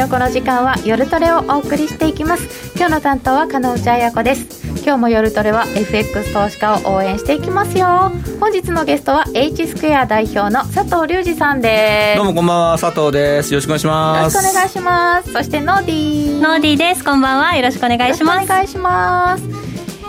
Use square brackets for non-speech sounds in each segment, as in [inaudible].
のこの時間は夜トレをお送りしていきます。今日の担当は加納内彩子です。今日も夜トレは FX 投資家を応援していきますよ。本日のゲストは H スクエア代表の佐藤隆二さんです。どうもこんばんは佐藤です。よろしくお願いします。よろしくお願いします。そしてノーディー。ノーディーです。こんばんは。よろしくお願いします。お願いします。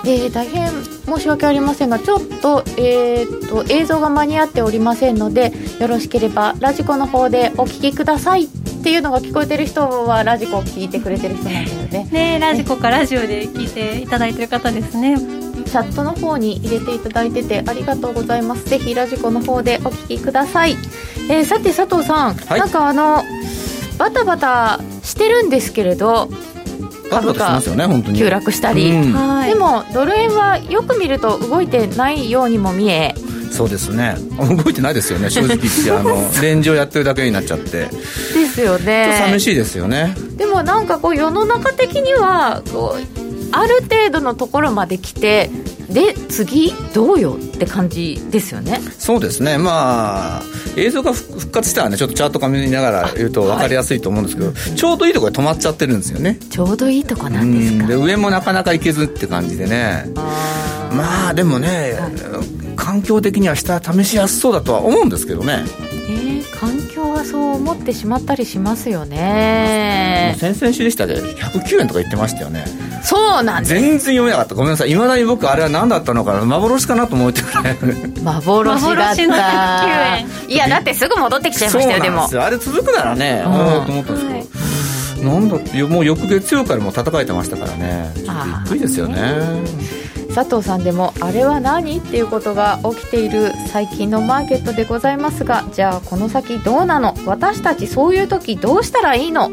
えー、大変申し訳ありませんがちょっと,、えーと、と映像が間に合っておりませんのでよろしければラジコの方でお聞きくださいっていうのが聞こえてる人はラジコを聞いてくれてる人なんだよね。ねラジコかラジオで聞いていただいてる方ですね。チャットの方に入れていただいててありがとうございます。ぜひラジコの方でお聞きください、えー、さて佐藤さん、はい、なんかあのバタバタしてるんですけれど株価急落したり、うん、でもドル円はよく見ると動いてないようにも見えそうですね。動いてないですよね [laughs] 正直言ってあのレンジをやってるだけになっちゃって。ですよね。寂しいですよね。でもなんかこう世の中的にはこうある程度のところまで来てで次どうよって感じですよね。そうですね。まあ映像が復活したらねちょっとチャートか見ながら言うと分かりやすいと思うんですけど、はい、ちょうどいいところで止まっちゃってるんですよね。ちょうどいいとこなんですか。で上もなかなか行けずって感じでね。まあでもね、はい環境的には下試しやすそうだとは思うんですけどね。えー、環境はそう思ってしまったりしますよね。先々週でしたで109円とか言ってましたよね。そうなんです。全然読めなかった。ごめんなさい。いまだに僕あれは何だったのかな。幻かなと思ってくらい幻だった。いやだってすぐ戻ってきちゃいましたよでも。あれ続くならね、うん、と思ったんですけど、はい、なんだもう翌月曜からも戦えてましたからね。びっくりですよね。佐藤さんでもあれは何っていうことが起きている最近のマーケットでございますがじゃあこの先どうなの？私たちそういう時どうしたらいいの、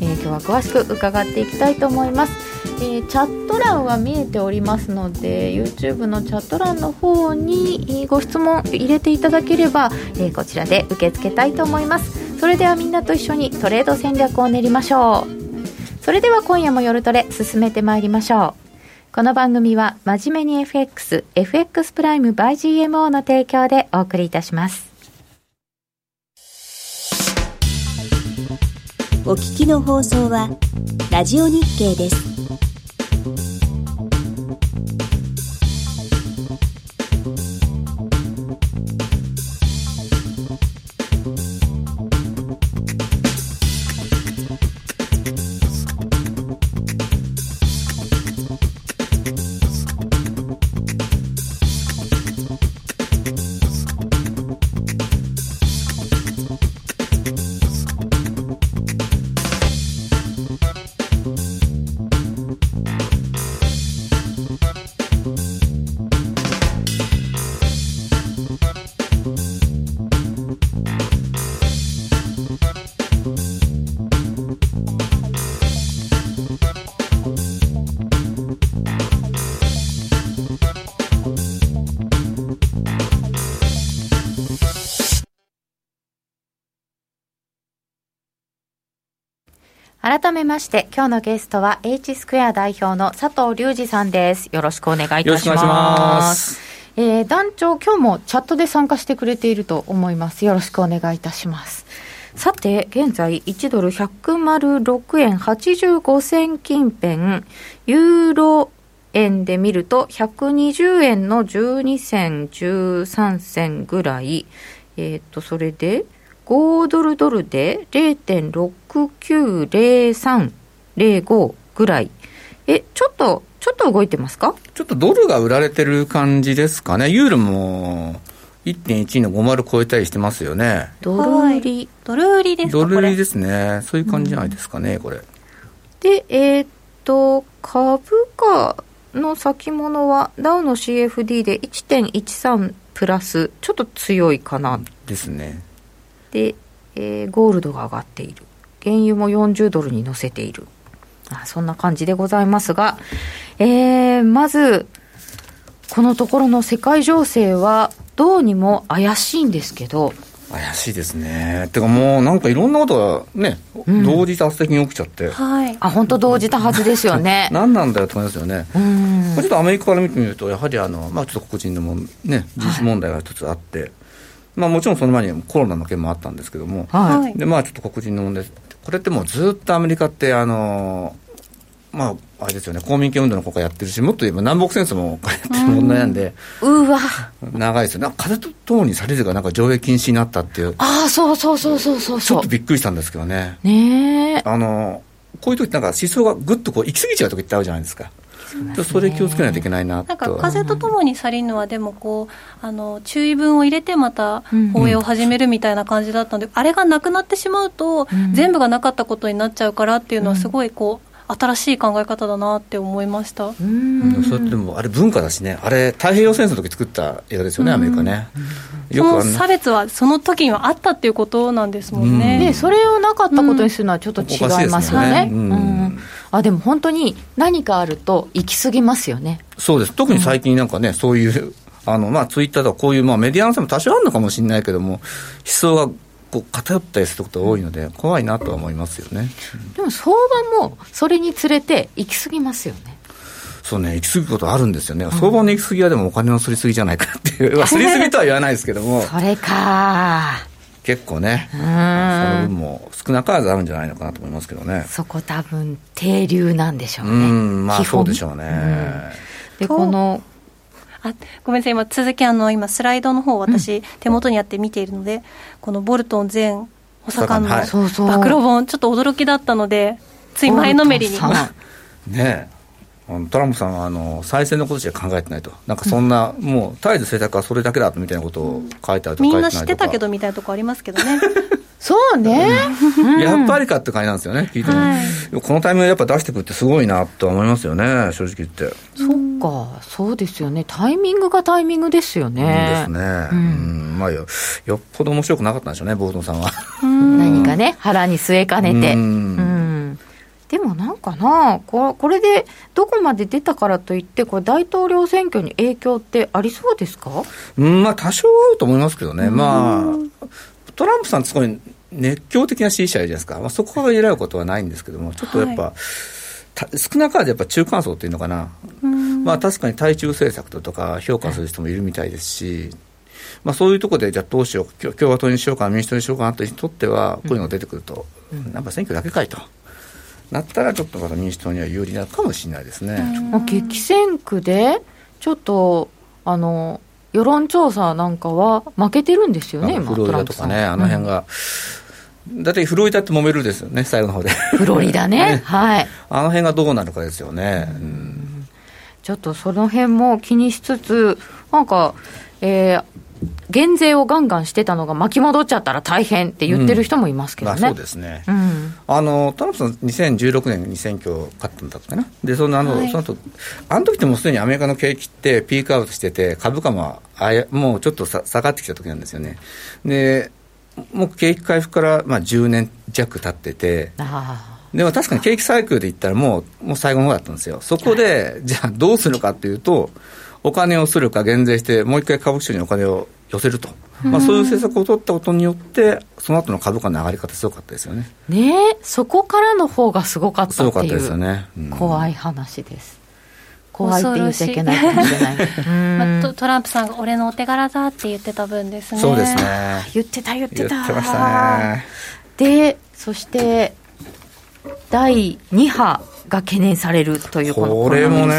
えー、今日は詳しく伺っていきたいと思います、えー、チャット欄は見えておりますので YouTube のチャット欄の方にご質問入れていただければ、えー、こちらで受け付けたいと思います。それではみんなと一緒にトレード戦略を練りましょうそれでは今夜も夜トレ進めてまいりましょうこの番組は真面目に FX、FX プライム by GMO の提供でお送りいたします。お聞きの放送はラジオ日経です。改めまして、今日のゲストは H スクエア代表の佐藤隆二さんです。よろしくお願いいたします。よろしくお願いします。えー、団長、今日もチャットで参加してくれていると思います。よろしくお願いいたします。さて、現在1ドル106円85銭近辺、ユーロ円で見ると120円の12銭13銭ぐらい、えっ、ー、と、それで、5ドルドルで0.690305ぐらい。え、ちょっと、ちょっと動いてますか？ちょっとドルが売られてる感じですかね。ユーロも1.1の50超えたりしてますよね。ドル売り。ドル売りですかドル売りですね。そういう感じじゃないですかね、うん、これ。で、えー、っと、株価の先物はダウの CFD で1.13プラス、ちょっと強いかな。ですね。で、えー、ゴールドが上がっている原油も40ドルに乗せているあそんな感じでございますが、えー、まずこのところの世界情勢はどうにも怪しいんですけど怪しいですね。てかもうなんかいろんなことがね、うん、同時多発的に起きちゃって。はい。あ、本当同時多発ですよね。[laughs] 何なんだよって感じですよね。うん。ちょっとアメリカから見てみると、やはりあの、まあちょっと黒人のもね、人種問題が一つあって、まあ、もちろんその前にコロナの件もあったんですけども、はい、でまあ、ちょっと黒人の問題。これってもうずっとアメリカってあのまあ、あれですよね、公民権運動の国家やってるし、もっと言えば南北戦争もやってる問題なんで、うわ。長いですよ。なんか風とともにサリズがなんか上映禁止になったっていう、ああそうそうそうそうそうそう。ちょっとびっくりしたんですけどね。ねえ。あの、こういう時なんか思想がぐっとこう行き過ぎちゃう時ってあるじゃないですか。そそれ気をつけないといけないななんかと。風とともに去りぬはでもこうあの注意文を入れてまた放映を始めるみたいな感じだったので、あれがなくなってしまうと、ん全部がなかったことになっちゃうからっていうのはすごいこう新しい考え方だなって思いました。うんうんそれってでもあれ文化だしね、あれ太平洋戦争の時作った映画ですよね、アメリカね。その差別はその時にはあったっていうことなんですもんね。ね、それをなかったことにするのはちょっと違いますよね。うんうんあでも本当に何かあると行き過ぎますよね。そうです。特に最近なんかね、そういう、あの、まあ、ツイッターとかこういう、まあ、メディアのせも多少あるのかもしれないけども、思想がこう偏ったりすることが多いので、怖いなとは思いますよね。でも相場もそれにつれて行き過ぎますよね。そうね、行き過ぎることあるんですよね。相場の行き過ぎはでもお金のすりすぎじゃないかっていう、まあすりすぎとは言わないですけども、それか結構ね、うそのん分も少なからずあるんじゃないのかなと思いますけどね。そこ多分定流なんでしょううね。ん、まあそうでしょうね。でこのあごめんなさい、今、続き、あの今、スライドの方私、手元にあって見ているので、このボルトン前補佐官のはい。そうそう。暴露本、ちょっと驚きだったので、つい前のめりに。[laughs] ねえ。あのトランプさんはあの再選のことしか考えてないと、なんかそんな、もう絶えず政策はそれだけだみたいなことを書いてあるとかみん書いてないとか。な知ってたけどみたいなとこありますけどね。そうね。やっぱりかって感じなんですよね、聞いても、はいこのタイミングでやっぱ出してくるってすごいなとは思いますよね、正直言って。そっか、そうですよね。タイミングがタイミングですよね。ですね、うんまあよ、よっぽど面白くなかったんでしょうね、ボートンさんは。何かね、腹に据えかねて。ううんん。でもなんかなこ、これでどこまで出たからといって、これ大統領選挙に影響ってありそうですか？うん、まあ多少あると思いますけどね、まあ、トランプさんすごい熱狂的な支持者じゃないですか、まあ、そこから狙うことはないんですけども、ちょっとやっぱ、た少なからずやっぱ中間層っていうのかな、まあ確かに対中政策とか評価する人もいるみたいですし、まあそういうところで、じゃあどうしよう、共共和党にしようかな、民主党にしようかなという人にとっては、こういうのが出てくると、やっぱ選挙だけかいと。なったらちょっとまた民主党には有利になるかもしれないですね。まあ激戦区で、ちょっと、あの、世論調査なんかは負けてるんですよね、今、フロリ。ダとかね、あの辺が、だってフロリダって揉めるですよね、最後の方で。[laughs] フロリダ [laughs] ね。はい。あの辺がどうなるかですよね。うんちょっとその辺も気にしつつ、なんか、えー減税をガンガンしてたのが巻き戻っちゃったら大変って言ってる人もいますけどね。まあそうですね。うん。あのトランプさん、2016年に選挙勝ったんだったかな、でそのあの、はいその後あの時ってもうすでにアメリカの景気ってピークアウトしてて、株価もあやもうちょっとさ下がってきた時なんですよね。でもう景気回復から、まあ、10年弱経ってて、あでも確かに景気サイクルで言ったらもう、もう最後の方だったんですよ。そこで、じゃあどうするかっていうと、お金をするか減税して、もう一回株式市場にお金を寄せると。まあそういう政策を取ったことによって、その後の株価の上がり方すごかったですよね。あ。ねえ、そこからの方がすごかったすごかっいうってたですよね。うん怖い話です。怖いって言っちゃいけないかもしれない。トトランプさんが俺のお手柄だって言ってた分ですね。そうですね。言ってた言ってた。言ってましたね。で、そして、第2波が懸念されるというこのこれもね、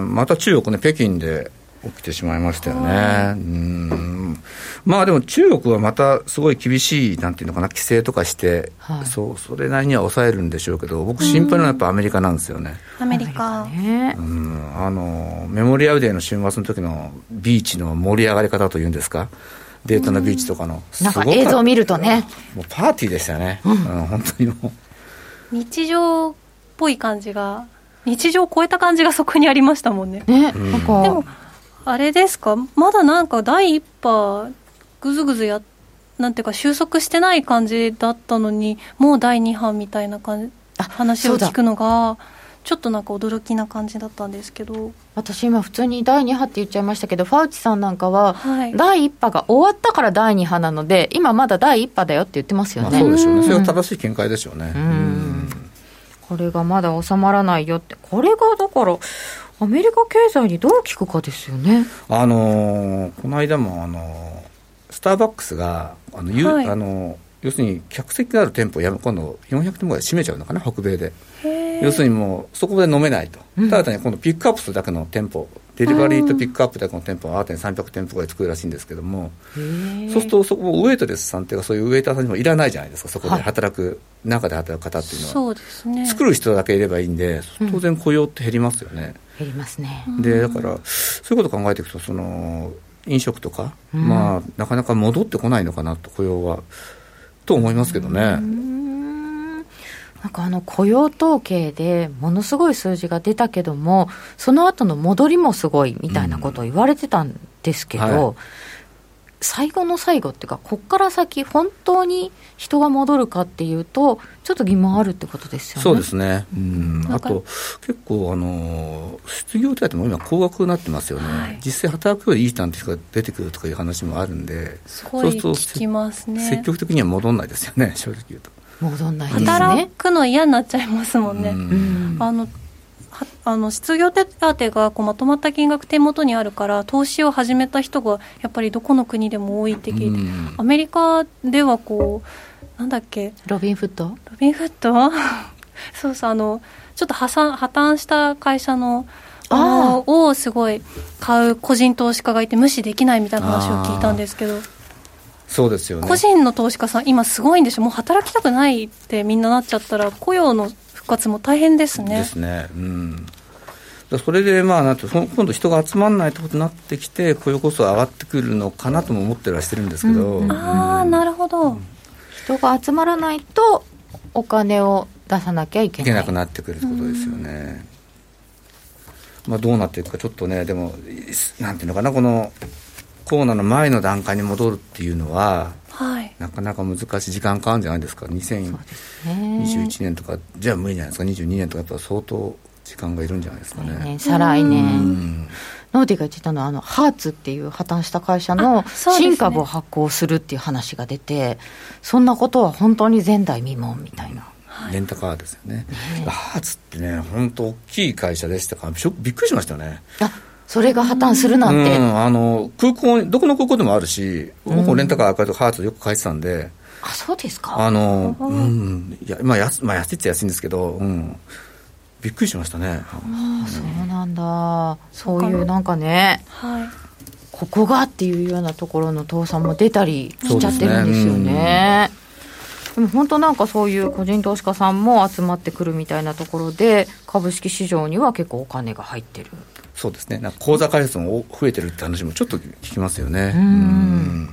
また中国ね、北京で起きてしまいましたよね。うんまあでも中国はまたすごい厳しい、なんていうのかな、規制とかして、はいそう、それなりには抑えるんでしょうけど、僕心配なのはやっぱアメリカなんですよね。アメリカ。スねうん、あの、メモリアルデーの週末の時のビーチの盛り上がり方というんですか、デートのビーチとかの。なんか映像を見るとね、もうパーティーでしたよね。うん、本当にもう。日常っぽい感じが、日常を超えた感じがそこにありましたもんね。ね、んなんか、でも、あれですか、まだなんか第一波、ぐずぐずや、なんていうか、収束してない感じだったのに、もう第二波みたいな感じあ話を聞くのが、ちょっとなんか驚きな感じだったんですけど、私今普通に第2波って言っちゃいましたけど、ファウチさんなんかは、はい。第1波が終わったから第2波なので、今まだ第1波だよって言ってますよまあね。そうでしょうね。それうんが正しい見解でしょうね。ん。これがまだ収まらないよって、これがだから、アメリカ経済にどう効くかですよね。あのーこの間も、あのースターバックスが、あの、ゆはい。あのー要するに客席がある店舗を今度400店舗で閉めちゃうのかな北米で。要するにもうそこで飲めないと、ただ単に今度ピックアップするだけの店舗デリバリー。とピックアップだけの店舗は新たに300店舗ぐらい作るらしいんですけどもそうするとそこウェイトレスさんっていうかそういうウェイターさんにもいらないじゃないですか。そこで働く、中で働く方っていうのは。そうですね。作る人だけいればいいんで当然雇用って減りますよね、減りますね。でだからそういうことを考えていくとその飲食とか、まあなかなか戻ってこないのかなと雇用は。と思いますけどね。なんかあの雇用統計でものすごい数字が出たけどもその後の戻りもすごいみたいなことを言われてたんですけど、うんはい最後の最後っていうかこっから先本当に人が戻るかっていうとちょっと疑問あるってことですよね。そうですね。うん。あと、結構、あの、失業手当も今高額になってますよね。はい実際働くよりいい人なんて人が出てくるとかいう話もあるんで、すごい聞きますね積極的には戻んないですよね、正直言うと。戻んないです働ね。くの嫌になっちゃいますもんね、うん。うんあのはあの失業手当がこうまとまった金額手元にあるから投資を始めた人がやっぱりどこの国でも多いって聞いて、うん。アメリカではこうなんだっけ？ロビンフットロビンフット [laughs] そうそうあのちょっと破産破綻した会社のあのをすごい買う個人投資家がいて無視できないみたいな話を聞いたんですけどそうですよね。個人の投資家さん今すごいんでしょ？もう働きたくないってみんななっちゃったら雇用の復活も大変ですね。ですね。うん。それで、まあ、なんて、そ今度人が集まらないってことになってきて、雇用こそ上がってくるのかなとも思ってるはしてるんですけど、うん。ああなるほど、人が集まらないとお金を出さなきゃいけない。いけなくなってくるってことですよね。まあ、どうなっていくか、ちょっとね、でも、なんていうのかな、このコロナの前の段階に戻るっていうのは、はい。なかなか難しい時間かかるんじゃないですか、2021年とか、じゃあ無理じゃないですか、22年とか、やっぱ相当時間がいるんじゃないですかね。ね再来年、うん。ノーディが言ってたのはあのハーツっていう破綻した会社の新株を発行するっていう話が出てそんなことは本当に前代未聞みたいな。レンタカーですよね。ハーツってね、本当大きい会社でしたか？ら、びっくりしましたよね。あそれが破綻するなんて、うん、あの空港にどこの空港でもあるし、僕もレンタカー赤いとハーツよく書いてたんで、あそうですか。あの、うん、いや、まあ安、まあ安いっちゃ安いんですけど、うん、びっくりしましたね。あそうなんだ。そういうなんかねはい。ここがっていうようなところの倒産も出たりしちゃってるんですよね。でも本当なんかそういう個人投資家さんも集まってくるみたいなところで株式市場には結構お金が入ってるそうですね。なんか口座開設も増えてるって話もちょっと聞きますよね。ん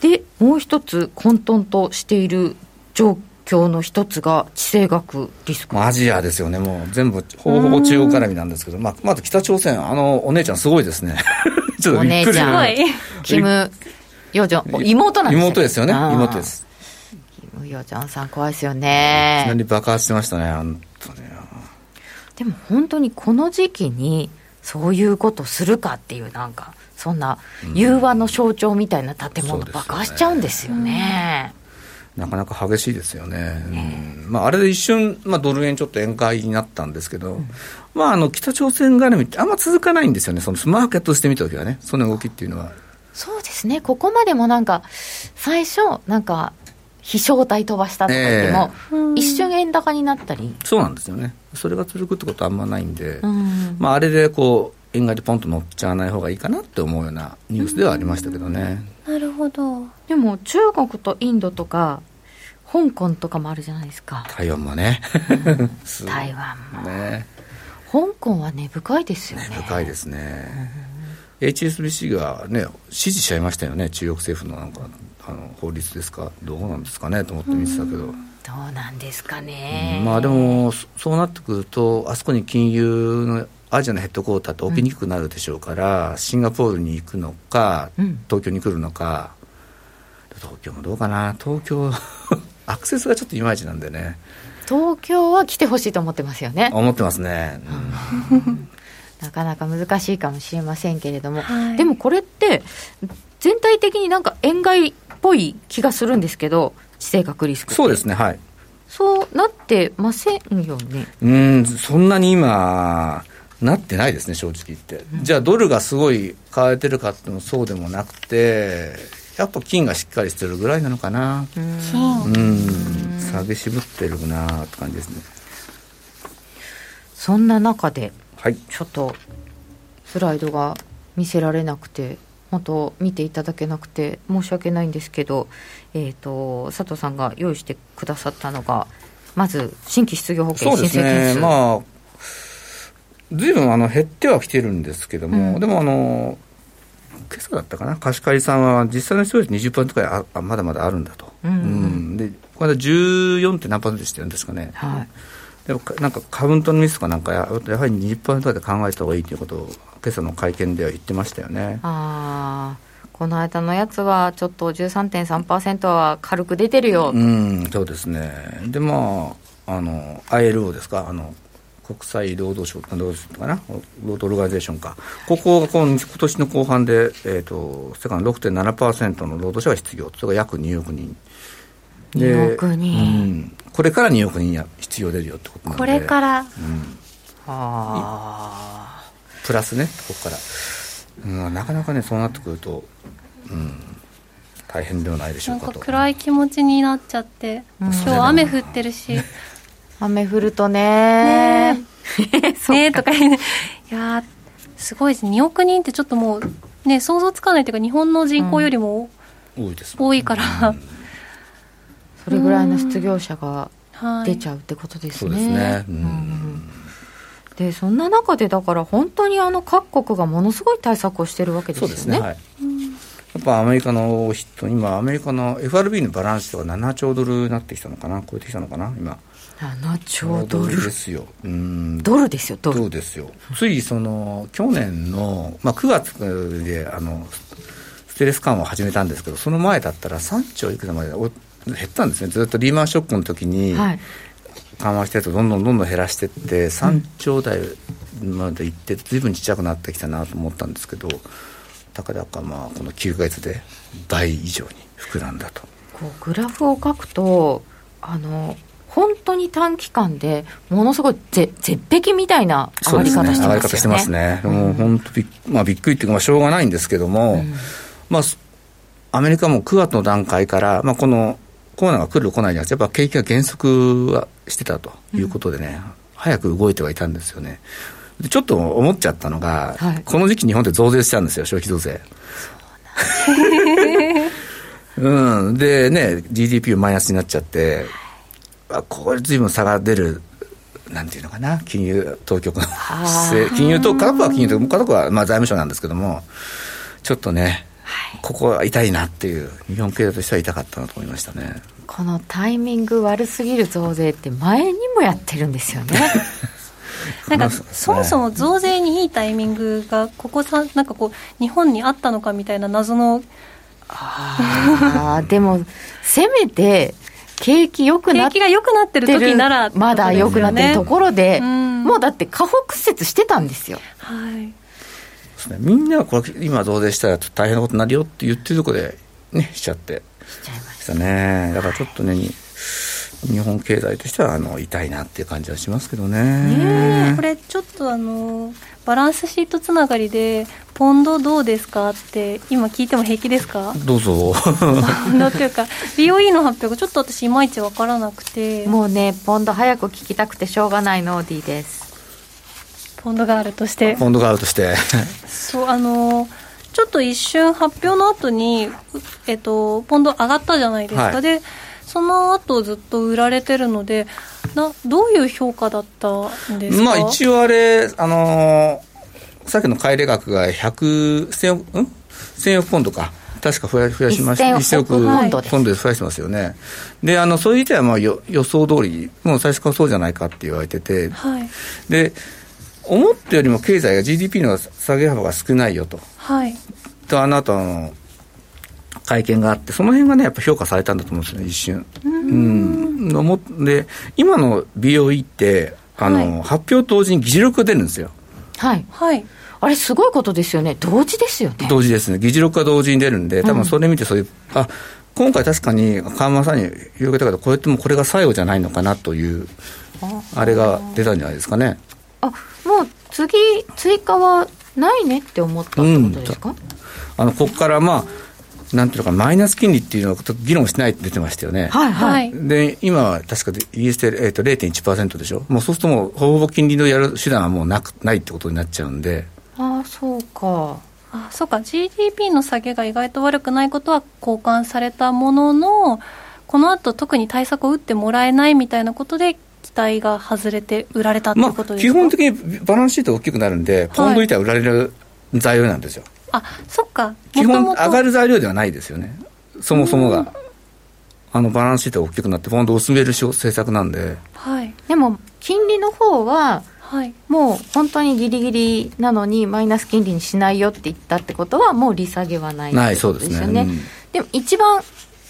でもう一つ混沌としている状況の一つが地政学リスクまあアジアですよね。もう全部、ほぼほぼ中央絡みなんですけど、まあ、まず北朝鮮、あの、お姉ちゃんすごいですね。[laughs] ちょっとびっくりお姉ちゃんすごいキム・ヨジョン妹なんですよ妹ですよね。妹です。キム・ヨジョンさん怖いですよいきねなり爆発してましたね、本当に。でも本当にこの時期にそういうことするかっていうなんかそんな融和の象徴みたいな建物爆破しちゃうんですよね。なかなか激しいですよね。うんまあ、あれで一瞬、まあ、ドル円ちょっと円買いになったんですけど、まあ、あの、北朝鮮絡みってあんま続かないんですよね。そのマーケットとして見たときはね、その動きっていうのは。そうですねここまでもなんか最初なんか飛翔体飛ばしたとか言っても、うん一瞬円高になったり、そうなんですよね。それが続くってことはあんまないんで、うんまあ、あれでこう、円買いでポンと乗っちゃわない方がいいかなって思うようなニュースではありましたけどね。なるほどでも中国とインドとか香港とかもあるじゃないですか台湾もね。[laughs] 台湾もね。香港は根深いですよね深いですね。HSBC がね、支持しちゃいましたよね、中国政府のなんか、あの法律ですか、どうなんですかね？と思って見てたけど。どうなんですかね、まあでも、そそうなってくると、あそこに金融のアジアのヘッドクォーターって置きにくくなるでしょうから、シンガポールに行くのか、うん。東京に来るのか、東京もどうかな、東京、[laughs] アクセスがちょっといまいちなんでね、東京は来てほしいと思ってますよね。思ってますね。うん。[laughs] なかなか難しいかもしれませんけれども、はい。でもこれって全体的になんか円買いっぽい気がするんですけど地政学リスクそうですね、はい。そうなってませんよね。うん、そんなに今、なってないですね、正直言って。じゃあ、ドルがすごい買われてるかっていうのもそうでもなくて、やっぱ金がしっかりしてるぐらいなのかな。金う。ん下げ渋ってるなって感じですね。そんな中ではい。ちょっとスライドが見せられなくて本当見ていただけなくて申し訳ないんですけど、えー、と佐藤さんが用意してくださったのがまず新規失業保険申請件数、ねまあずいぶんあの減ってはきてるんですけども、うん。でもあの今朝だったかな貸し借りさんは実際の失業率20%くらいああまだまだあるんだと、うん。うん。でこの間 14. 点何パーセントでしたよね確かね、はい。でもかなんかカウントのミスとかなんかややはり20%ぐらいで考えた方がいいということを今朝の会見では言ってましたよね。あーこの間のやつはちょっと13.3%は軽く出てるよ、うんそうですね。でまああの ILO ですか？あの国際労働省労働省かな？労働オルガニゼーションか。ここが今年の後半で、えー、と世界の6.7%の労働者が失業それが約2億人。2億人。うん、これから2億人や必要出るよってことなんで。これから。うん、あプラスねここから、うん、なかなかねそうなってくると、うん、大変ではないでしょなうんかと。か暗い気持ちになっちゃって、うん。今日雨降ってるし。ー [laughs] 雨降るとね。ね。ねとか。言ういやーすごいです2億人ってちょっともうね想像つかないというか日本の人口よりも多いです多いから、それぐらいの失業者がはい。出ちゃうってことですね。そうですね。うん。んでそんな中でだから本当にあの各国がものすごい対策をしてるわけですよね。そうですね、はい。やっぱアメリカの人、今、アメリカの FRB のバランスとか7兆ドルになってきたのかな、超えてきたのかな、今。7兆ドル？ですよ。うん。ドルですよドル。そうですよ。ついその、去年の、まあ、9月で、あの、ステレス緩和を始めたんですけど、その前だったら3兆いくらまでお減ったんですね。ずっとリーマンショックの時に、はい。緩和してるとどんどんどんどん減らしていって3兆台までいってずいぶんちっちゃくなってきたなと思ったんですけどたかだかまあこの9ヶ月で倍以上に膨らんだと。こうグラフを書くとあの本当に短期間でものすごいぜ絶壁みたいな上がり方してますよね。上がり方してますね、もう本当びっ,、まあ、びっくりっていうかまあしょうがないんですけども、うん。まあアメリカも9月の段階から、まあ、このコロナが来る来ないじゃなくてやっぱ景気が減速はしてたということでね、早く動いてはいたんですよね。でちょっと思っちゃったのが、はい。この時期日本って増税しちゃうんですよ消費増税。[laughs] うん、でね GDP マイナスになっちゃってあこれ随分差が出るなんていうのかな金融当局の金融と片方は金融と片方はまあ財務省なんですけどもちょっとね、ここは痛いなっていう日本経済としては痛かったなと思いましたね。このタイミング悪すぎる増税って前にもやってるんですよね。[laughs] なんかそもそも増税にいいタイミングがここさなんかこう日本にあったのかみたいな謎の。あー。[laughs] でもせめて景気良くなって景気が良くなってる時ならまだ良くなってるところで、うん。もうだって下方屈折してたんですよ。はいですね。みんながこれ今増税したら大変なことになるよって言ってるところでねしちゃって。しちゃいまししたね。だからちょっとねに日本経済としてはあの痛いなっていう感じはしますけどね。ねえこれちょっとあのバランスシートつながりでポンドどうですかって今聞いても平気ですか？どうぞ。ポンドっていうか BOE の発表がちょっと私いまいちわからなくて。もうねポンド早く聞きたくてしょうがないの D ですポンドがあるとしてポンドがあるとしてそうあのちょっと一瞬発表の後にえっとポンド上がったじゃないですか、はいでその後ずっと売られてるのでなどういう評価だったんですか？まあ一応あれ、あのーさっきの買い入れ額が100、1000億、ん ?1000 億ポンドか。確か増や増やしました。1000億ポンドですポンドで増やしてますよね。で、あの、そういう意味ではまあよ予想通り、もう最初からそうじゃないかって言われてて、はいで、思ったよりも経済が GDP の下げ幅が少ないよと。はいと、あの後、あの、会見があって、その辺がね、やっぱ評価されたんだと思うんですよね、一瞬。うん。のもで、今の BOE って、あの、はい発表同時に議事録が出るんですよ。はいはいあれすごいことですよね同時ですよね同時ですね。議事録が同時に出るんで、多分それ見てそういう、あ、今回確かに緩和さんに広げたけど、これってもうこれが最後じゃないのかなという、あれが出たんじゃないですかね。あ次追加はないねって思ったってことですか、あの、ここからまあ、なんていうのか、マイナス金利っていうのを議論してないって出てましたよね。はいはい。で、今は確かで ES で、えー、と0.1%でしょ？もうそうするともう、ほぼほぼ金利のやる手段はもうなくないってことになっちゃうんで。ああ、そうか。あそうか GDP の下げが意外と悪くないことは交換されたもののこの後特に対策を打ってもらえないみたいなことで期待が外れて売られたってことですか、まあ、基本的にバランスシート大きくなるんで、ポンド板売られる材料なんですよ。あそっか。基本上がる材料ではないですよね。そもそもが、あのバランスシートが大きくなってポンドを進める政策なんで、はい、でも金利の方ははい、もう本当にギリギリなのにマイナス金利にしないよって言ったってことはもう利下げはないないそうですね、うん、でも一番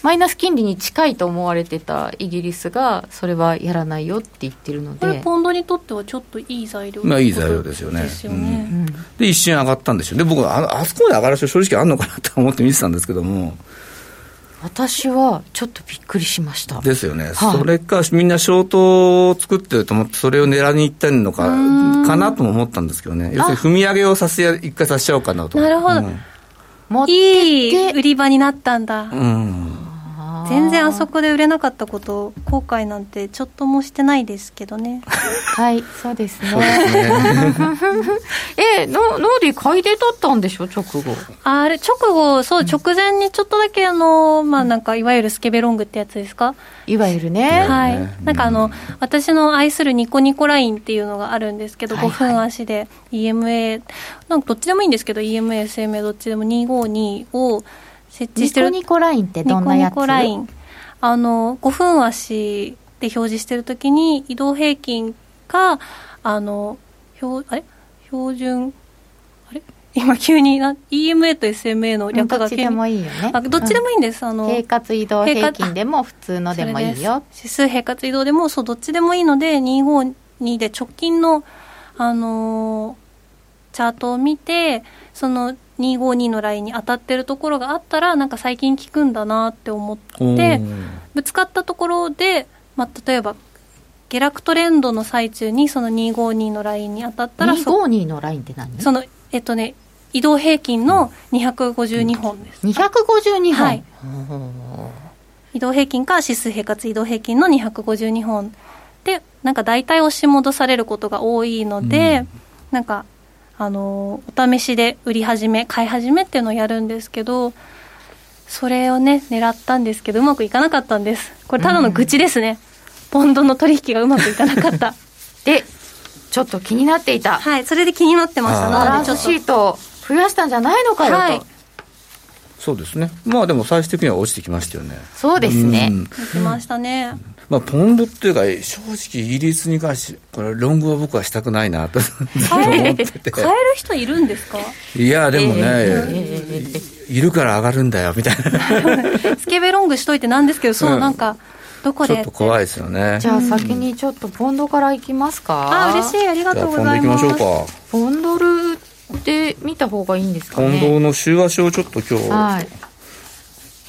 マイナス金利に近いと思われてたイギリスがそれはやらないよって言ってるので。これポンドにとってはちょっといい材料まあいい材料ですよね。ですよね、うん、で一瞬上がったんですよ。で僕ああそこまで上がる人正直あるのかなと思って見てたんですけども。私はちょっとびっくりしました。ですよね、はい、それかみんなショートを作ってると思ってそれを狙いに行ってるのかかなとも思ったんですけどね。要するに踏み上げをさせ一回させちゃおうかなと。なるほど、うん、いい売り場になったんだ。うん全然あそこで売れなかったこと後悔なんてちょっともしてないですけどね。[laughs] はいそうですね。そうですね。[laughs] えノノーディ買いで取ったんでしょ？直後。あれ直後そう直前にちょっとだけあのまあなんかいわゆるスケベロングってやつですか？いわゆるね。はい、なんかあの、私の愛するニコニコラインっていうのがあるんですけど、はいはい。5分足で。EMA なんかどっちでもいいんですけど EMA、SMA どっちでも252を設置してる。ニコニコラインってどんなやつ？ニコニコライン。あの5分足で表示してるときに移動平均かあの標あれ？標準？あれ？[laughs] 今急にな EMA と SMA の略がどっちでもいいよね。あどっちでもいいんです、あの平滑移動平均でも普通のでもいいよ。指数平滑移動でもそうどっちでもいいので252で直近の、あのーチャートを見てその252のラインに当たってるところがあったらなんか最近効くんだなって思ってぶつかったところで、まあ、例えば下落トレンドの最中にその252のラインに当たったらそ252のラインって何？そのえっとね移動平均の252本です、252本、はい。移動平均か指数平滑移動平均の252本でなんか大体押し戻されることが多いので、うん。なんかあのお試しで売り始め買い始めっていうのをやるんですけどそれをね狙ったんですけどうまくいかなかったんです。これただの愚痴ですね、ポンドの取引がうまくいかなかった。[laughs] でちょっと気になっていた。はいそれで気になってました。バシートを増やしたんじゃないのかよと、はい。そうですね。まあでも最終的には落ちてきましたよね。そうですね、うん。見てましたね、まあ、ポンドっていうか正直イギリスに関してこれロングは僕はしたくないなと。思ってて。買える人いるんですか？いやでもね、えいいるから上がるんだよみたいな。スケベロングしといてなんですけどそう、うんなんかどこで？ちょっと怖いですよね。じゃあ先にちょっとポンドからいきますか。あ嬉しい。ありがとうポンド行きまございますしょうか。ポンドルで見た方がいいんですかポンドねの週足をちょっと今日、はい。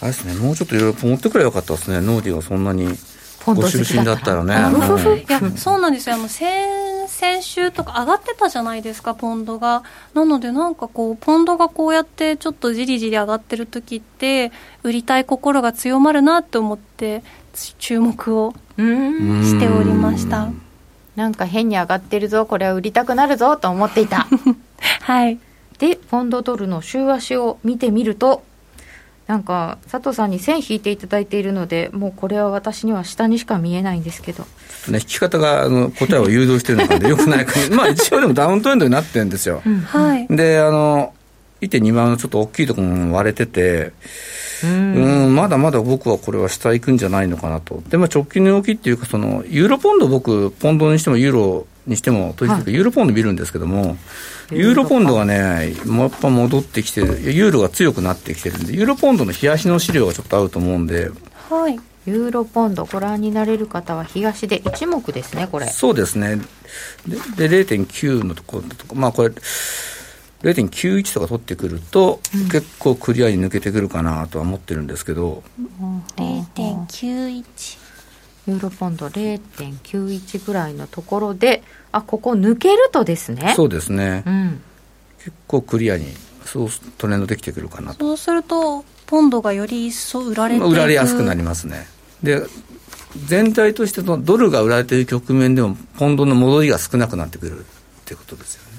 あれですねもうちょっといろいろ持ってくればよかったですね。ノーディがそんなにごポンド好き就寝だったらねいやそうなんですよ。あの先先週とか上がってたじゃないですかポンドが。なのでなんかこうポンドがこうやってちょっとじりじり上がってる時って売りたい心が強まるなって思ってつ注目をうーんしておりました。なんか変に上がってるぞこれは売りたくなるぞと思っていた。[laughs] はい。でポンドドルの週足を見てみるとなんか佐藤さんに線引いていただいているのでもうこれは私には下にしか見えないんですけど。ね、引き方があの答えを誘導してるのかでよくないか。[laughs] まあ一応でもダウントレンドになってるんですよ、はい。であの1.2万のちょっと大きいところも割れててううんんまだまだ僕はこれは下行くんじゃないのかなと。で、まあ、直近の動きっていうかそのユーロポンド僕ポンドにしてもユーロにしてもというかユーロポンド見るんですけども、ユーロポンドがね、もうやっぱ戻ってきてる、ユーロが強くなってきてるんで、ユーロポンドの冷やしの資料がちょっと合うと思うんで、はい。ユーロポンドご覧になれる方は東で一目ですねこれ。そうですね。で、で0.9のところとか、まあこれ、0.91とか取ってくると、結構クリアに抜けてくるかなとは思ってるんですけど、0.91ユーロポンド0.91ぐらいのところであここ抜けるとですねそうですね。うん結構クリアに、そうトレンドできてくるかなと。そうするとポンドがより一層売られていく売られやすくなりますね。で全体としてのドルが売られている局面でも、ポンドの戻りが少なくなってくるっていうことですよね。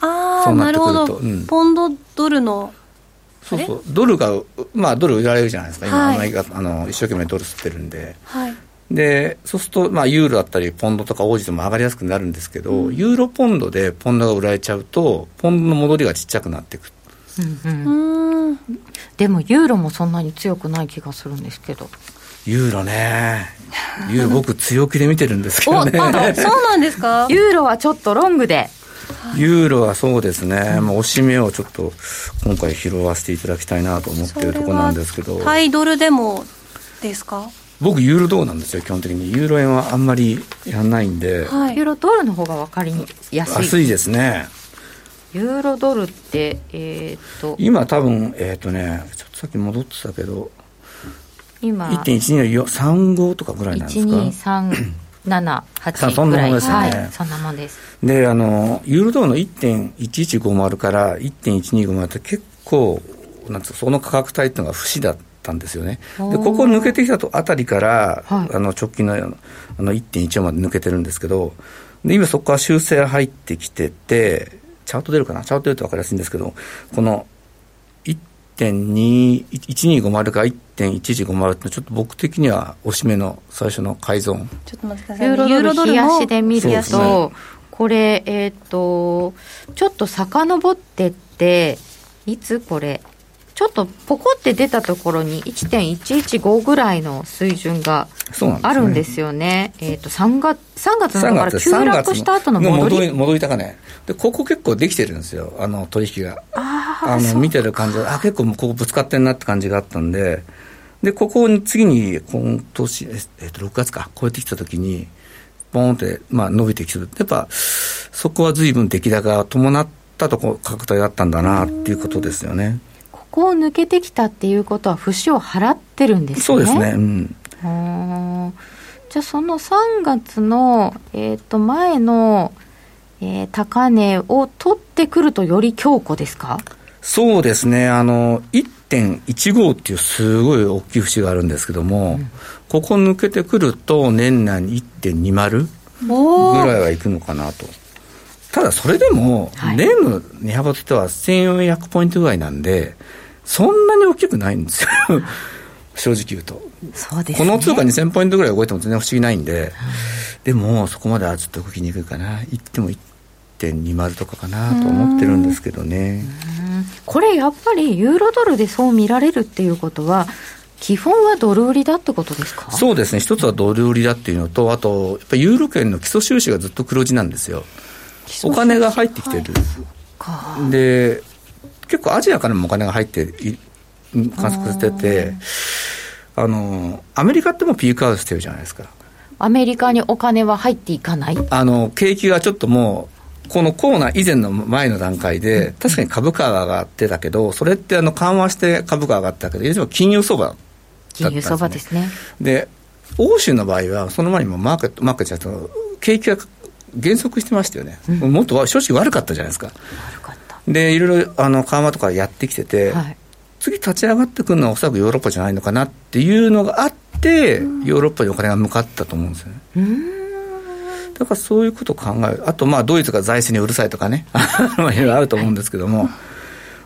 ああそうなってくるほど、とうんポンドドルのそうそう、ドルが、まあ、ドル売られるじゃないですか、今、はいアメリカあの一生懸命ドル吸ってるんで。はいで、そうすると、まあ、ユーロだったり、ポンドとか、オージーでも上がりやすくなるんですけど、ユーロポンドでポンドが売られちゃうと、ポンドの戻りがちっちゃくなっていく。うんうん。でもユーロもそんなに強くない気がするんですけど。ユーロね、ユーロ僕強気で見てるんですけおどあね。そうなんですか？[laughs] ユーロはちょっとロングで。ユーロはそうですね、まあ、押し目をちょっと今回拾わせていただきたいなと思ってるところなんですけど、タイドルでもですか？僕、ユーロ銅なんですよ、基本的に。ユーロ円はあんまりやんないんで、はい。ユーロドルの方が分かりやすい。安いですね。ユーロドルってえーっと。今多分、えっ、とね、ちょっとさっき戻ってたけど、今。1.12の35とかぐらいなんですか？12378そんなもんですよねはい、そんなもんです。で、あの、ユーロ銅の1.1150から1.1250って結構、なんつうか、その価格帯っていうのが節だったんですよね。で、ここ抜けてきたとあたりから、はい。あの、直近のあの1.14まで抜けてるんですけど、で、今そこから修正入ってきてて、チャート出るかな？チャート出ると分かりやすいんですけど、この1.2 1250から1.1150ってちょっと僕的にはおしめの最初の改造ちょっと待ってくださいユーロドル冷やしで見ると、ねこれえーっとちょっと遡ってっていつこれ？ちょっとポコって出たところに1.115ぐらいの水準があるんですよね。えーっと3月3月の3だから月急落した後の戻り。戻り高値でここ結構できてるんですよ。あの取引が。ああの見てる感じであ結構もうここぶつかってんなって感じがあったんで。でここに次に今年、ええっと6月か。超えてきた時にボーンって、まあ、伸びてきてる。やっぱそこは随分出来高が伴ったとこ価格帯だったんだなっていうことですよね。ここを抜けてきたっていうことは節を払ってるんですね。そうですね。うん。じゃあその3月の、えー、と前の、えー高値を取ってくるとより強固ですか？そうですね、あの1.15っていうすごい大きい節があるんですけども、ここ抜けてくると、年内に1.20おー。ぐらいはいくのかなと。ただそれでも、はい。年の値幅としては1400ポイントぐらいなんで、そんなに大きくないんですよ、[laughs] 正直言うと。そうですこの通貨2000ポイントぐらい動いても全然不思議ないんで、でもそこまではちょっと動きにくいかな、いっても1.20とかかなと思ってるんですけどね。うん。これやっぱりユーロドルでそう見られるっていうことは基本はドル売りだってことですか？そうですね、一つはドル売りだっていうのと、あと、やっぱりユーロ圏の基礎収支がずっと黒字なんですよ。お金が入ってきてる。か。で、結構アジアからもお金が入ってい観測してて、あの、アメリカってもうピークアウトしてるじゃないですか。アメリカにお金は入っていかない？あの、景気がちょっともう、このコーナー以前の前の段階で、確かに株価が上がってたけど、それってあの緩和して株価が上がったけど、いずれも金融相場だったん金融相場ですね。で、欧州の場合は、その前にもマーケット、マーケットじゃなくて景気が減速してましたよね、もっとは正直悪かったじゃないですか。で、いろいろあの緩和とかやってきてて、はい次立ち上がってくるのはおそらくヨーロッパじゃないのかなっていうのがあって、ヨーロッパにお金が向かったと思うんですよね。だからそういうことを考える。あと、まあ、ドイツが財政にうるさいとかね。[laughs] まあ、いろいろあると思うんですけども、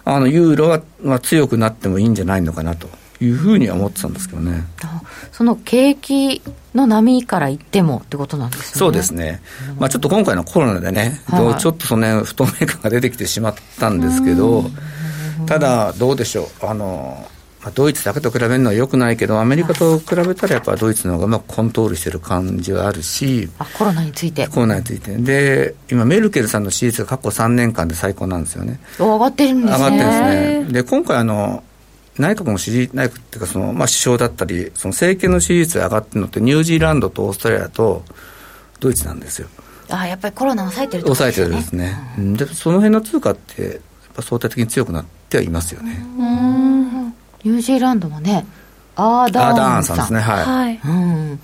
あの、ユーロは、まあ、強くなってもいいんじゃないのかなというふうには思ってたんですけどね。あその景気の波から言ってもってことなんですねそうですね。まあ、ちょっと今回のコロナでね、はいちょっとその辺不透明感が出てきてしまったんですけど、ただ、どうでしょう。あの、まあ、ドイツだけと比べるのはよくないけど、アメリカと比べたらやっぱドイツの方がうまくコントロールしてる感じがあるし、あコロナについてコロナについて。で、今、メルケルさんの支持率が過去3年間で最高なんですよね。お上がってるんですね上がってるんですへね。で、今回あの、内閣の支持、内閣っていうかその、まあ、首相だったり、その政権の支持率が上がってるのって、ニュージーランドとオーストラリアとドイツなんですよ。あやっぱりコロナ抑えてるってこと抑えてるですね。うんで、その辺の通貨って、やっぱ相対的に強くなってはいますよね。うんニュージーランドもねアーダアーンさんですね、はい。はいうん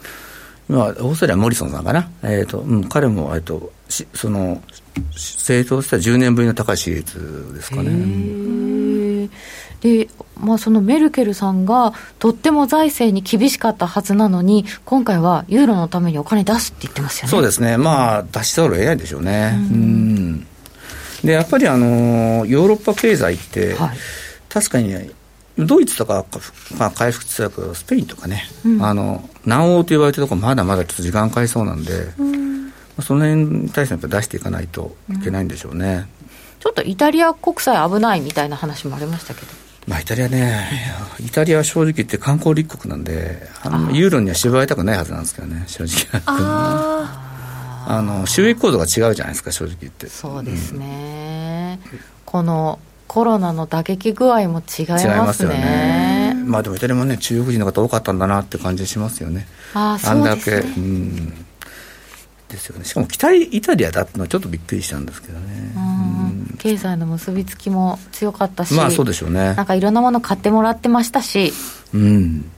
今、オーストラリアはモリソンさんかな？えっ、と、うん、彼も、えっ、と、しその、し成長した10年ぶりの高い支持率ですかへね。ーで、まあ、そのメルケルさんがとっても財政に厳しかったはずなのに、今回はユーロのためにお金出すって言ってますよね。そうですね、まあ、出しざるを得ないでしょうね。うん、でやっぱりあのヨーロッパ経済って、はい、確かに、ね、ドイツとか、まあ、回復つつけど、スペインとかね、うん、あの南欧と言われてるところ、まだまだちょっと時間かかりそうなんで、うん、その辺に対してやっぱ出していかないといけないんでしょうね、うん、ちょっとイタリア国債危ないみたいな話もありましたけど。まあ、イタリアね、イタリアは正直言って観光立国なんで、あのユーロには縛られたくないはずなんですけどね、正直。あの収益構造が違うじゃないですか、正直言って。そうですね、うん、このコロナの打撃具合も違いますね。違いますよね。まあでもイタリアもね、中国人の方多かったんだなって感じしますよね。ああ、そうですね。あんだけ、うん。ですよね。しかも北イタリアだってのはちょっとびっくりしたんですけどね。うん、経済の結びつきも強かったし、まあそうでしょうね。なんかいろんなもの買ってもらってましたし。うん。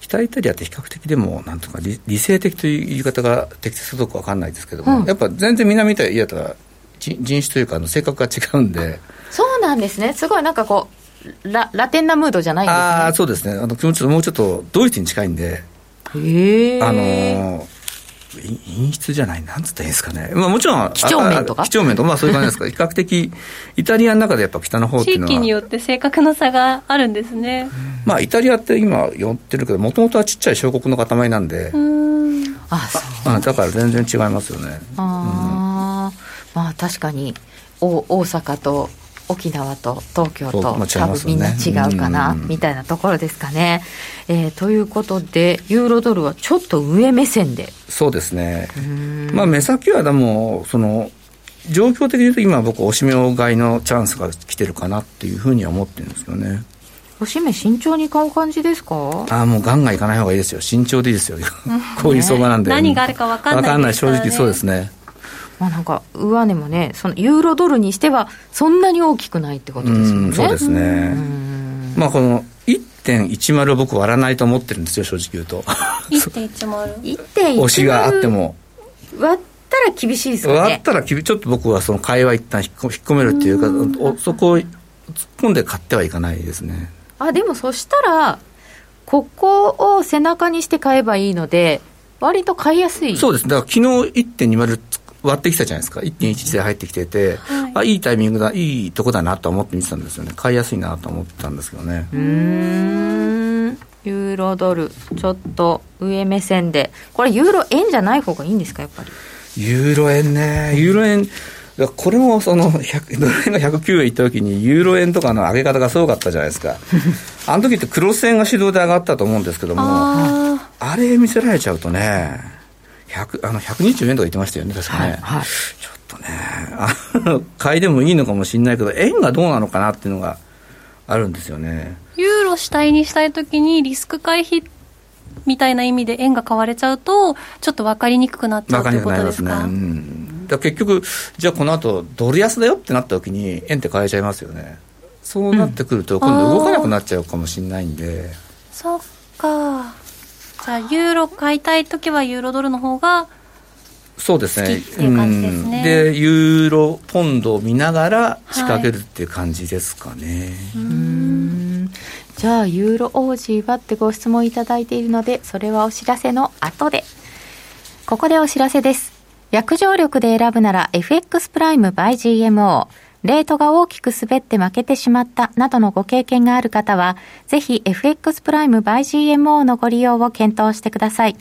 北イタリアって比較的でも、なんとか理理性的という言い方が適切かどうか分かんないですけども、うん、やっぱ全然南イタリアとは人種というかあの性格が違うんで。そうなんですね。すごいなんかこう、ララテンなムードじゃないんですね。ああ、そうですね。あの、気持ちもうちょっとドイツに近いんで。へあのー陰湿じゃない、なんつったらいいですかね、まあ、もちろん、几帳面とか？几帳面とか、まあ、そういう感じですか、比較的、イタリアの中でやっぱ北の方っていうのは。地域によって性格の差があるんですね。まあ、イタリアって今、寄ってるけど、もともとはちっちゃい小国の塊なんで、んあそうだから全然違いますよね。あうん、まあ、確かに大大阪と沖縄と東京と、多分みんな違うかな、みたいなところですかね。えー、ということで、ユーロドルはちょっと上目線で。そうですね。まあ、目先はでも、その、状況的に言うと今僕、おしめ買いのチャンスが来てるかなっていうふうには思ってるんですよね。おしめ慎重に買う感じですか？ああ、もうガンガンいかない方がいいですよ。慎重でいいですよ。こういう相場なんで。何があるか分かんない、ね、分かんない、正直そうですね。まあ、なんか上値もね、そのユーロドルにしては、そんなに大きくないってことですよね。そうですね。まあ、この1.10を僕割らないと思ってるんですよ、正直言うと。1.10? 押 [laughs] しがあっても。割ったら厳しいですかね。割ったら厳ちょっと僕はその買いは一旦引っ込めるっていうか、うそこを突っ込んで買ってはいかないですね。あ、でもそしたら、ここを背中にして買えばいいので、割と買いやすいそうですだから昨日1.20割ってきたじゃないですか、1.11で入ってきてて、はい、あいいタイミングだ、いいとこだなと思って見てたんですよね、買いやすいなと思ってたんですけどね。うん。ユーロドル、ちょっと上目線で、これ、ユーロ円じゃない方がいいんですか、やっぱり？ユーロ円ね、ユーロ円、これもそのドル円が109円いったときに、ユーロ円とかの上げ方がすごかったじゃないですか、[laughs] あの時ってクロス円が主導で上がったと思うんですけども、あれ見せられちゃうとね。100あの120円とか言ってましたよね、確かね。はいはい、ちょっとね、あの買いでもいいのかもしれないけど、円がどうなのかなっていうのがあるんですよね。ユーロ主体にしたいときに、リスク回避みたいな意味で円が買われちゃうと、ちょっと分かりにくくなっちゃうということですか？ねうん、だ結局、じゃあこの後ドル安だよってなったときに、円って買えちゃいますよね。そうなってくると、今度動かなくなっちゃうかもしれないんで。そっか。じゃあユーロ買いたいときはユーロドルの方がそうですね。っていう感じですね。で、ユーロ、ポンドを見ながら仕掛けるっていう感じですかね。はい、うんじゃあ、ユーロ王子はってご質問いただいているので、それはお知らせの後で。ここでお知らせです。約定力で選ぶなら FX プライム by GMO。レートが大きく滑って負けてしまったなどのご経験がある方は、ぜひ FX プライム by GMO のご利用を検討してください。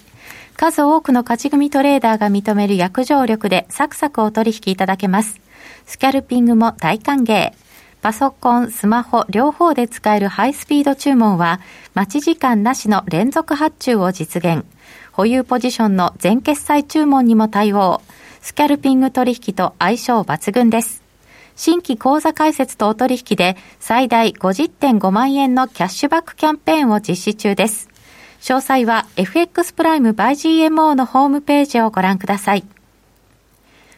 数多くの勝ち組トレーダーが認める約定力でサクサクお取引いただけます。スキャルピングも大歓迎。パソコン、スマホ両方で使えるハイスピード注文は、待ち時間なしの連続発注を実現。保有ポジションの全決済注文にも対応。スキャルピング取引と相性抜群です。新規口座開設とお取引で最大50.5万円のキャッシュバックキャンペーンを実施中です。詳細は FX プライム by GMO のホームページをご覧ください。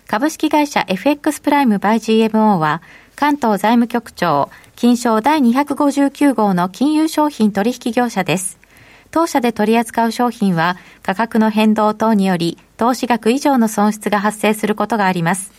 株式会社 FX プライム by GMO は関東財務局長金賞第259号の金融商品取引業者です。当社で取り扱う商品は価格の変動等により投資額以上の損失が発生することがあります。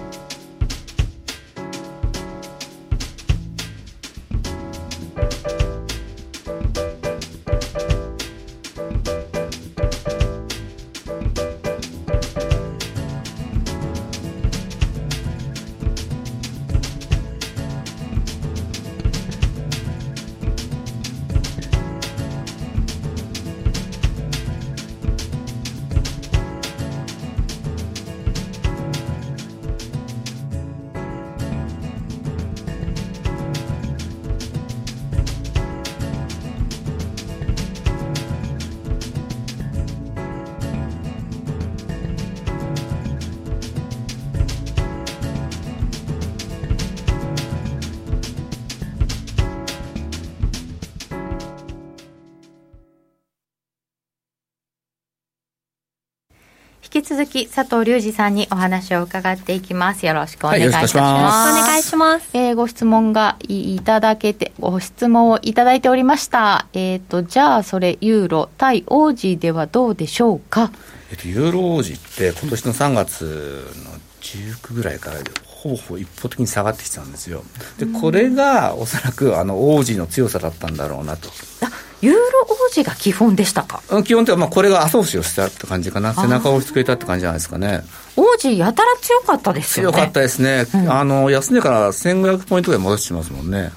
続き佐藤隆二さんにお話を伺っていきます。よろしくお願いいたします、はい、お願いします、えー、ご質問がいただけてご質問をいただいておりました。えっ、ー、とじゃあそれユーロ対オージーではどうでしょうか？えっと、ユーロ王子って今年の3月の19ぐらいからほぼほぼ一方的に下がってきたんですよ。でこれがおそらくあの王子の強さだったんだろうなと。あユーロ王子が基本でしたか？基本ってまあこれが後押しをしたって感じかな。背中を押してくれたって感じじゃないですかね。王子やたら強かったですよね。強かったですね、うん、あの安値から1500ポイントぐらい戻してますもんね。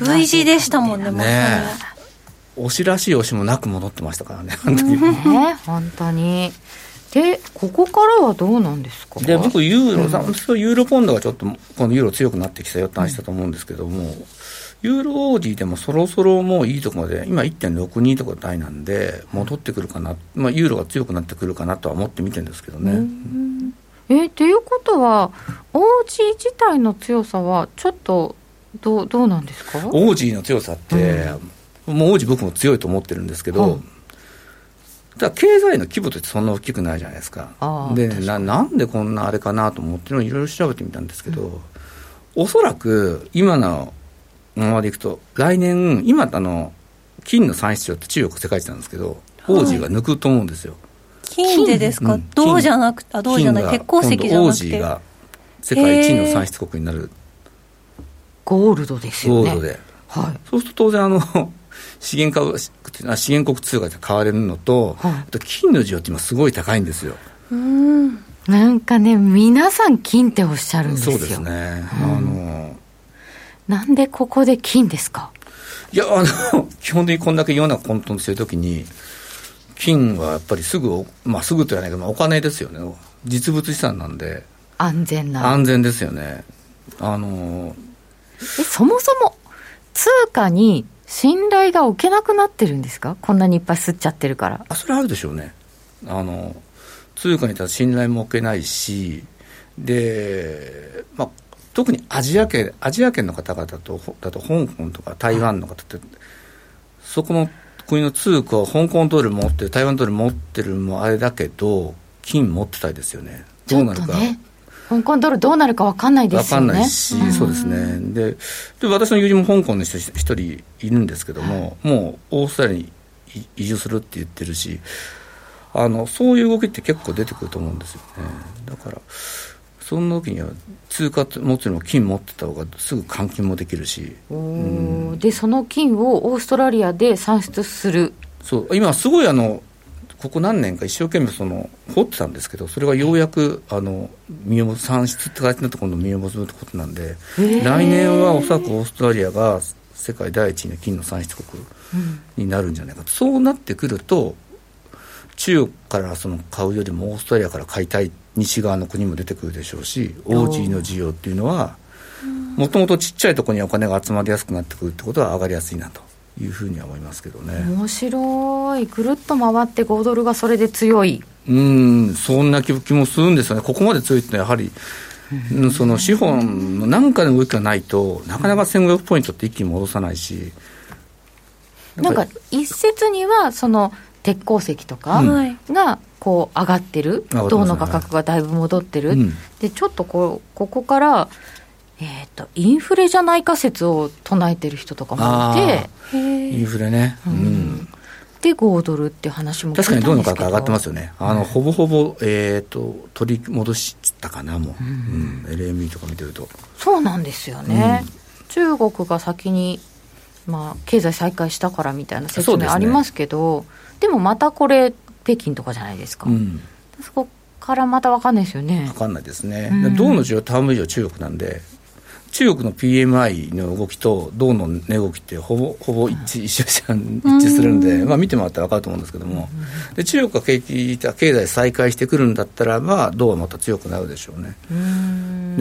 V 字でしたもんねね。押しらしい押しもなく戻ってましたからね本当に。ね本当にでここからはどうなんですか？で僕ユーロ、うん、ユーロポンドがちょっとこのユーロ強くなってきたよって話だと思うんですけども、うんユーロオージーでもそろそろもういいところまで、今1.62とか台なんで、戻ってくるかな、まあ、ユーロが強くなってくるかなとは思って見てるんですけどね。えということは、オージー自体の強さは、ちょっとどうどうなんですか？オージーの強さって、うん、もうオージー僕も強いと思ってるんですけど、だ経済の規模としてそんな大きくないじゃないですか。でな、なんでこんなあれかなと思っていろいろ調べてみたんですけど、うん、おそらく今のままでいくと、来年、今、あの、金の産出量って中国世界一なんですけど、オージーが抜くと思うんですよ。金でですか、うん、銅じゃなくて、あ、銅じゃない、鉄鉱石じゃなくて。オージーが世界一の産出国になる。ゴールドですよね。ゴールドで。はい。そうすると当然、あの、資源株資源国通貨で買われるのと、はい、あと金の需要って今すごい高いんですよ。うんなんかね、皆さん金っておっしゃるんですよ。そうですね。うん、あのなんでここで金ですか？いや、あの、[laughs] 基本的にこんだけ世の中混沌してるときに、金はやっぱりすぐ、まあすぐと言わないけど、まあ、お金ですよね。実物資産なんで。安全な。安全ですよね。あのえ、そもそも通貨に信頼が置けなくなってるんですか？こんなにいっぱい吸っちゃってるから。あ、それあるでしょうね。あの、通貨に対して信頼も置けないし、で、まあ、特にアジア圏アジア圏の方々とだと香港とか台湾の方って、そこの国の通貨を香港ドル持ってる台湾ドル持ってるもあれだけど金持ってたいですよねどうなるか、ね、香港ドルどうなるか分かんないですよね。分かんないし、うん、そうですね。でで私の友人も香港の人一人いるんですけども、はい、もうオーストラリアに移住するって言ってるしあのそういう動きって結構出てくると思うんですよね。だからその時には通貨持ってるの金持ってた方がすぐ換金もできるし、うん、でその金をオーストラリアで産出する。そう。今すごいあのここ何年か一生懸命その掘ってたんですけどそれがようやくあの実を産出って形になった今度実を結ぶってことなんで来年はおそらくオーストラリアが世界第一位の金の産出国になるんじゃないかと、うん、そうなってくると中国からその買うよりもオーストラリアから買いたい西側の国も出てくるでしょうしオージーの需要っていうのはもともとちっちゃいところにお金が集まりやすくなってくるってことは上がりやすいなというふうには思いますけどね。面白い。ぐるっと回って5ドルがそれで強い。うんそんな気もするんですよね。ここまで強いってやはりその資本の何かの動きがないとなかなか1500ポイントって一気に戻さないし。なんか一説にはその鉄鉱石とかはいがこう上がってる、上がってますね。銅の価格がだいぶ戻ってる、うん。でちょっとこうここから、えー、とインフレじゃないか説を唱えてる人とかもいて。イえンフレね、うん。ん。で5ドルっていう話も確かに銅の価格上がってますよね、あのほぼほぼ、えー、と取り戻したかな、もう、うん。LME とか見てると。そうなんですよね、中国が先に、まあ、経済再開したからみたいな説明ありますけどでもまたこれ北京とかじゃないですか、うん。そこからまた分かんないですよね。分かんないですね、うん。銅の需要、半分以上中国なんで、中国の PMI の動きと銅の値動きってほぼほぼ一致一緒じゃん一致するんで、まあ、見てもらったら分かると思うんですけども、で中国が景気経済再開してくるんだったらば、銅はまた強くなるでしょうね。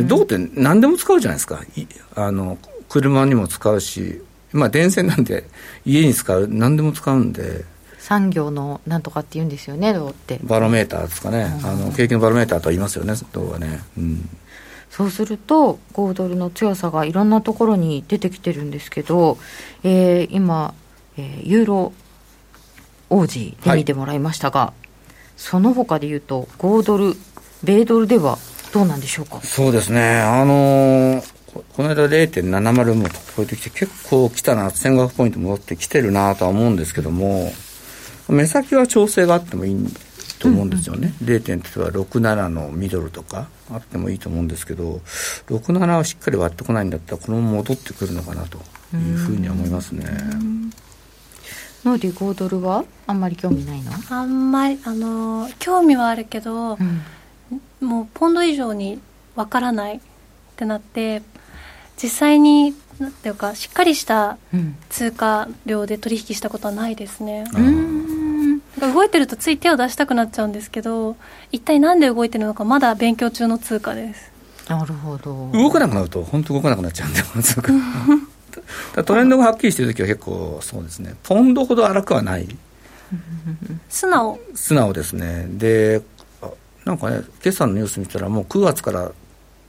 銅って何でも使うじゃないですか、いあの車にも使うし、まあ、電線なんで家に使う、何でも使うんで。産業のなんとかって言うんですよね銅ってバロメーターですかね、あの景気のバロメーターとは言いますよね、銅はね。うんそうすると5ドルの強さがいろんなところに出てきてるんですけど、えー今、えーユーロ王子で見てもらいましたが、その他で言うと5ドル米ドルではどうなんでしょうか？そうですね、あのーここの間0.70も超えてきて、結構来たな、1500ポイント戻ってきてるなとは思うんですけども、目先は調整があってもいいと思うんですよね、0.67のミドルとかあってもいいと思うんですけど、67をしっかり割ってこないんだったら、このまま戻ってくるのかなというふうには思いますね。ノーディ5ドルは？あんまり興味ないの、あんまりあのー興味はあるけど、うん。もうポンド以上にわからないってなって実際になんていうかしっかりしたうん。通貨量で取引したことはないですね。うー。ん動いてるとつい手を出したくなっちゃうんですけど一体なんで動いてるのかまだ勉強中の通貨です。なるほど。動かなくなると本当動かなくなっちゃうんで、[laughs] そうか。だからトレンドがはっきりしてるときは結構そうですね、ポンドほど荒くはない、素直。素直ですね。で、あなんかね、決算のニュース見たら、もう9月から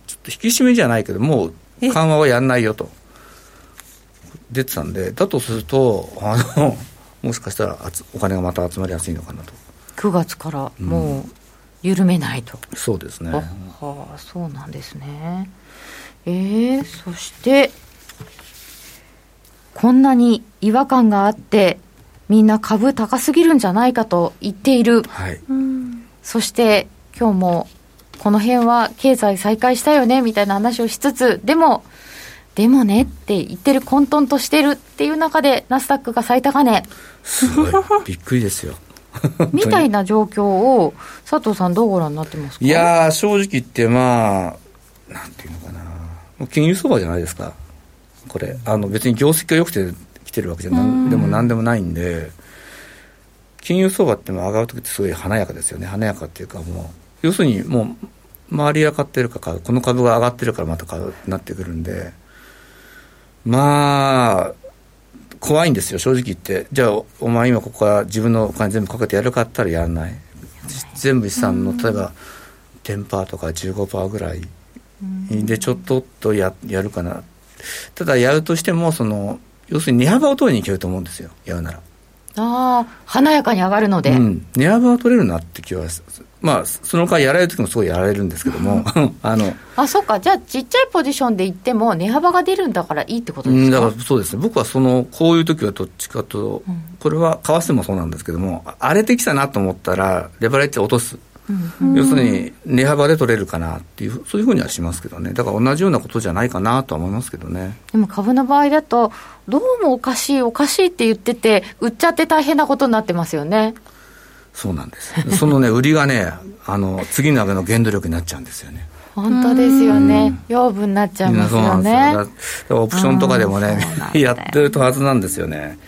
ちょっと引き締めじゃないけど、もう緩和はやんないよと。出てたんで、だとすると、あのもしかしたらあつお金がまた集まりやすいのかなと。9月からもう緩めないと、そうですね。あはあそうなんですねえー、そしてこんなに違和感があってみんな株高すぎるんじゃないかと言っているはい。うんそして今日もこの辺は経済再開したよねみたいな話をしつつでもでもねって言ってる混沌としてるっていう中でナスダックが最高値。すごい。びっくりですよ。[laughs] みたいな状況を佐藤さんどうご覧になってますか？いやー、正直言って、まあ、なんていうのかな、金融相場じゃないですか、これ、あの別に業績が良くて来てるわけじゃなんでもなんでもないんで、金融相場ってもう上がるときってすごい華やかですよね、華やかっていうか、もう、要するにもう、周りが買ってるから、この株が上がってるからまた買うなってくるんで、まあ、怖いんですよ、正直言って。じゃあ、お前今ここから自分のお金全部かけてやるかったらやらない。全部資産の、例えば、10%とか15%ぐらいでちょっととややるかな。ただ、やるとしても、その、要するに値幅を取りにいけると思うんですよ、やるなら。ああ華やかに上がるので、うん、値幅は取れるなって気はすまあ、その代わりやられる時もすごいやられるんですけども、[laughs] あの、あそうかじゃあちっちゃいポジションで行っても値幅が出るんだからいいってことうん、ですか？だからそうですね、僕はその、こういう時はどっちかと、これは為替もそうなんですけども、荒れてきたなと思ったら、レバレッジを落とす。要するに、値幅で取れるかなっていう、そういうふうにはしますけどね。だから同じようなことじゃないかなとは思いますけどね。でも株の場合だとどうもおかしいおかしいって言ってて売っちゃって大変なことになってますよねそうなんです。そのね、売りがね、あの、次の上げの原動力になっちゃうんですよね。本当ですよね養分になっちゃいますそうなんですよねよオプションとかでもねやってるとはずなんですよね。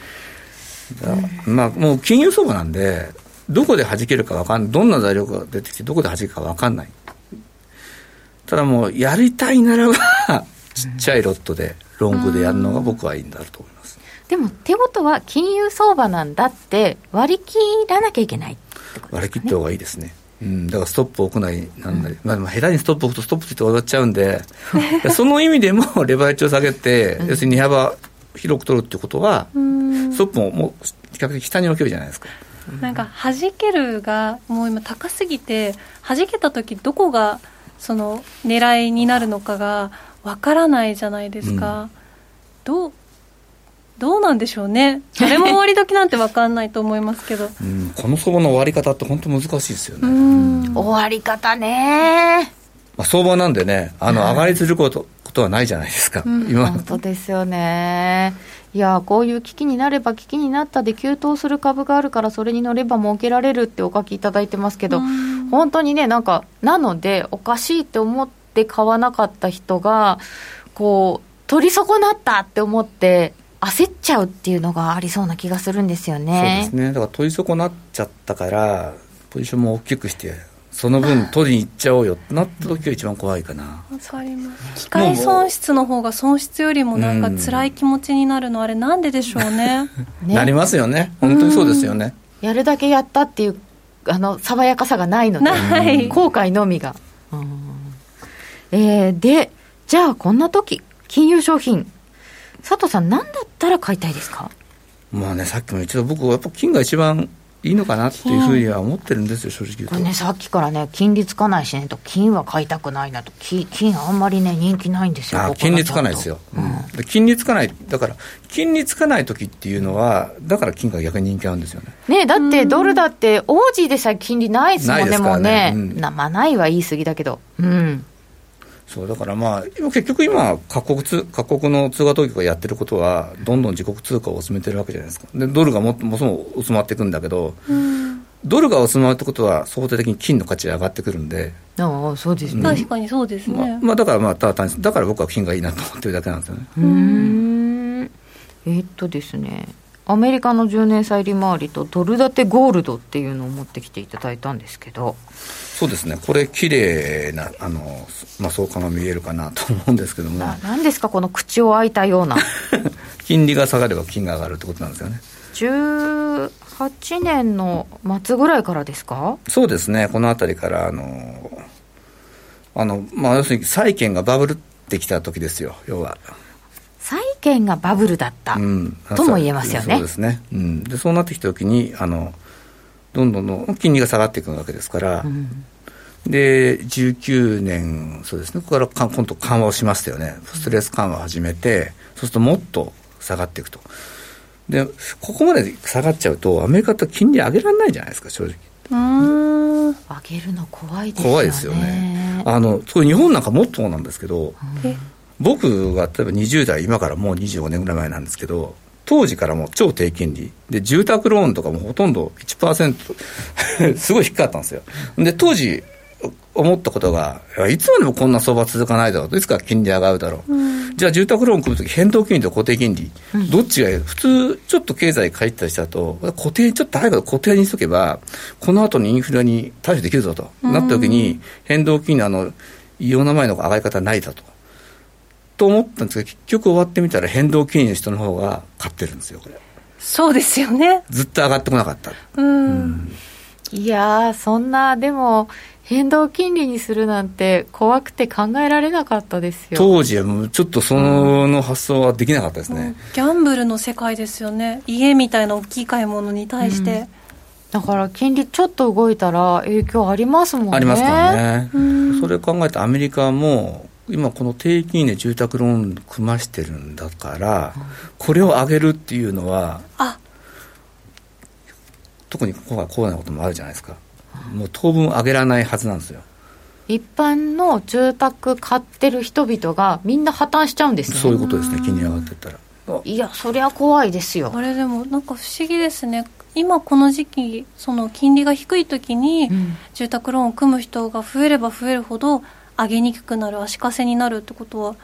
まあ、もう金融相場なんで、どこで弾けるかわかんない。どんな材料が出てきて、どこで弾けるかわかんない。ただもう、やりたいならば、ちっちゃいロットで、ロングでやるのが僕はいいんだと思います。でもってことは金融相場なんだって割り切らなきゃいけない割り切った方がいいですね。うん、だからストップ置くなりなんなり、まあでも下手にストップ置くとストップついて終わっちゃうんで、[laughs] その意味でも [laughs] レバレッジを下げて、要するに値幅広く取るってことは、うん。ストップももう比較的下に置けるじゃないですか。なんか弾けるがもう今高すぎて弾けた時どこがその狙いになるのかがわからないじゃないですか、うん、どうどうなんでしょうね、誰も終わり時なんて分かんないと思いますけど、[laughs] うん、この相場の終わり方って本当難しいですよね。終わり方ね、まあ、相場なんでね、あの上がりすることことはないじゃないですか、うん、今。本当ですよね。いやこういう危機になれば危機になったで急騰する株があるからそれに乗れば儲けられるってお書きいただいてますけど、本当にねなんかなのでおかしいって思って買わなかった人がこう取り損なったって思って焦っちゃうっていうのがありそうな気がするんですよね。そうですね。だから取り損なっちゃったから、ポジションも大きくして、その分取りに行っちゃおうよってなった時が一番怖いかな。わかります。機械損失の方が損失よりもなんか辛い気持ちになるの、あれなんででしょうね。ね [laughs] なりますよね。本当にそうですよね。やるだけやったっていう、あの、爽やかさがないので、後悔のみが。えー、で、じゃあこんな時、金融商品、佐藤さん、何だったら買いたいですか？まあね、さっきも一度、僕はやっぱ金が一番いいのかなっていうふうには思ってるんですよ、正直言うと。ね、さっきからね、金利つかないしねと、金は買いたくないなと、金、金あんまりね、人気ないんですよ、あ金利つかないですよ、うん、で金利つかない、だから、金利つかない時っていうのは、だから金が逆に人気あるんですよね。ねだってドルだって、オージーでさえ金利ないですもんね、もうね。うん、なまあ、ないは言い過ぎだけど。うんそうだからまあ、結局今各国通、各国の通貨当局がやってることは、どんどん自国通貨を進めてるわけじゃないですか、でドルがももそも薄まっていくんだけど、うん、ドルが薄まるってことは、相対的に金の価値が上がってくるんで、ああそうですね、確かにそうですね。まあ、まあ、だからまあ、ただ単だから僕は金がいいなと思ってるだけなんですよね。うんえー、っとですね、アメリカの10年債利回りとドル建てゴールドっていうのを持ってきていただいたんですけど。そうですね、これ、綺麗なあな、まあ、相関が見えるかなと思うんですけども、なんですか、この口を開いたような。[laughs] 金利が下がれば金が上がるってことなんですよね。18年の末ぐらいからですか？そうですね、このあたりから、あの、あのまあ、要するに債券がバブルってきた時ですよ、要は。債券がバブルだった、うん、とも言えますよね。そうですね、うん、でそうなってきた時にあに、どんどんどん金利が下がっていくわけですから、うん、で、19年、そうですね、ここから今度緩和をしましたよね。ストレス緩和を始めて、そうするともっと下がっていくと。で、ここまで下がっちゃうと、アメリカって金利上げられないじゃないですか、正直。うん上げるの怖いですよね。怖いですよね。あの、それ日本なんかもっとなんですけど、僕が例えば20代、今からもう25年ぐらい前なんですけど、当時からもう超低金利。で、住宅ローンとかもほとんど1% [laughs] すごい低かったんですよ。で、当時思ったことが、いつまでもこんな相場続かないだろうと、いつか金利上がるだろう。うん、じゃあ住宅ローン組むとき変動金利と固定金利、うん、どっちがいい？普通、ちょっと経済書いたりしたと、固定、ちょっと早く固定にしとけば、この後にインフレに対処できるぞと、なったときに、変動金利のあの、異様な前の上がり方ないだと。と思ったんですけど、結局終わってみたら変動金利の人の方が買ってるんですよ、これ。そうですよね。ずっと上がってこなかった。うん。うん、いやそんな、でも、変動金利にするなんて怖くて考えられなかったですよ。当時はもうちょっとその発想はできなかったですね、うん、ギャンブルの世界ですよね。家みたいな大きい買い物に対して、うん、だから金利ちょっと動いたら影響ありますもんね。ありますからね、うん、それを考えてアメリカも今この低金利で住宅ローン組ましてるんだから、これを上げるっていうのは、特に今回こうなこともあるじゃないですか。もう当分上げられないはずなんですよ。一般の住宅買ってる人々がみんな破綻しちゃうんですね。そういうことですね、金利上がってったら。いや、そりゃ怖いですよ。あれでも、なんか不思議ですね。今この時期、その金利が低い時に、住宅ローンを組む人が増えれば増えるほど、上げにくくなる足かせになるってことは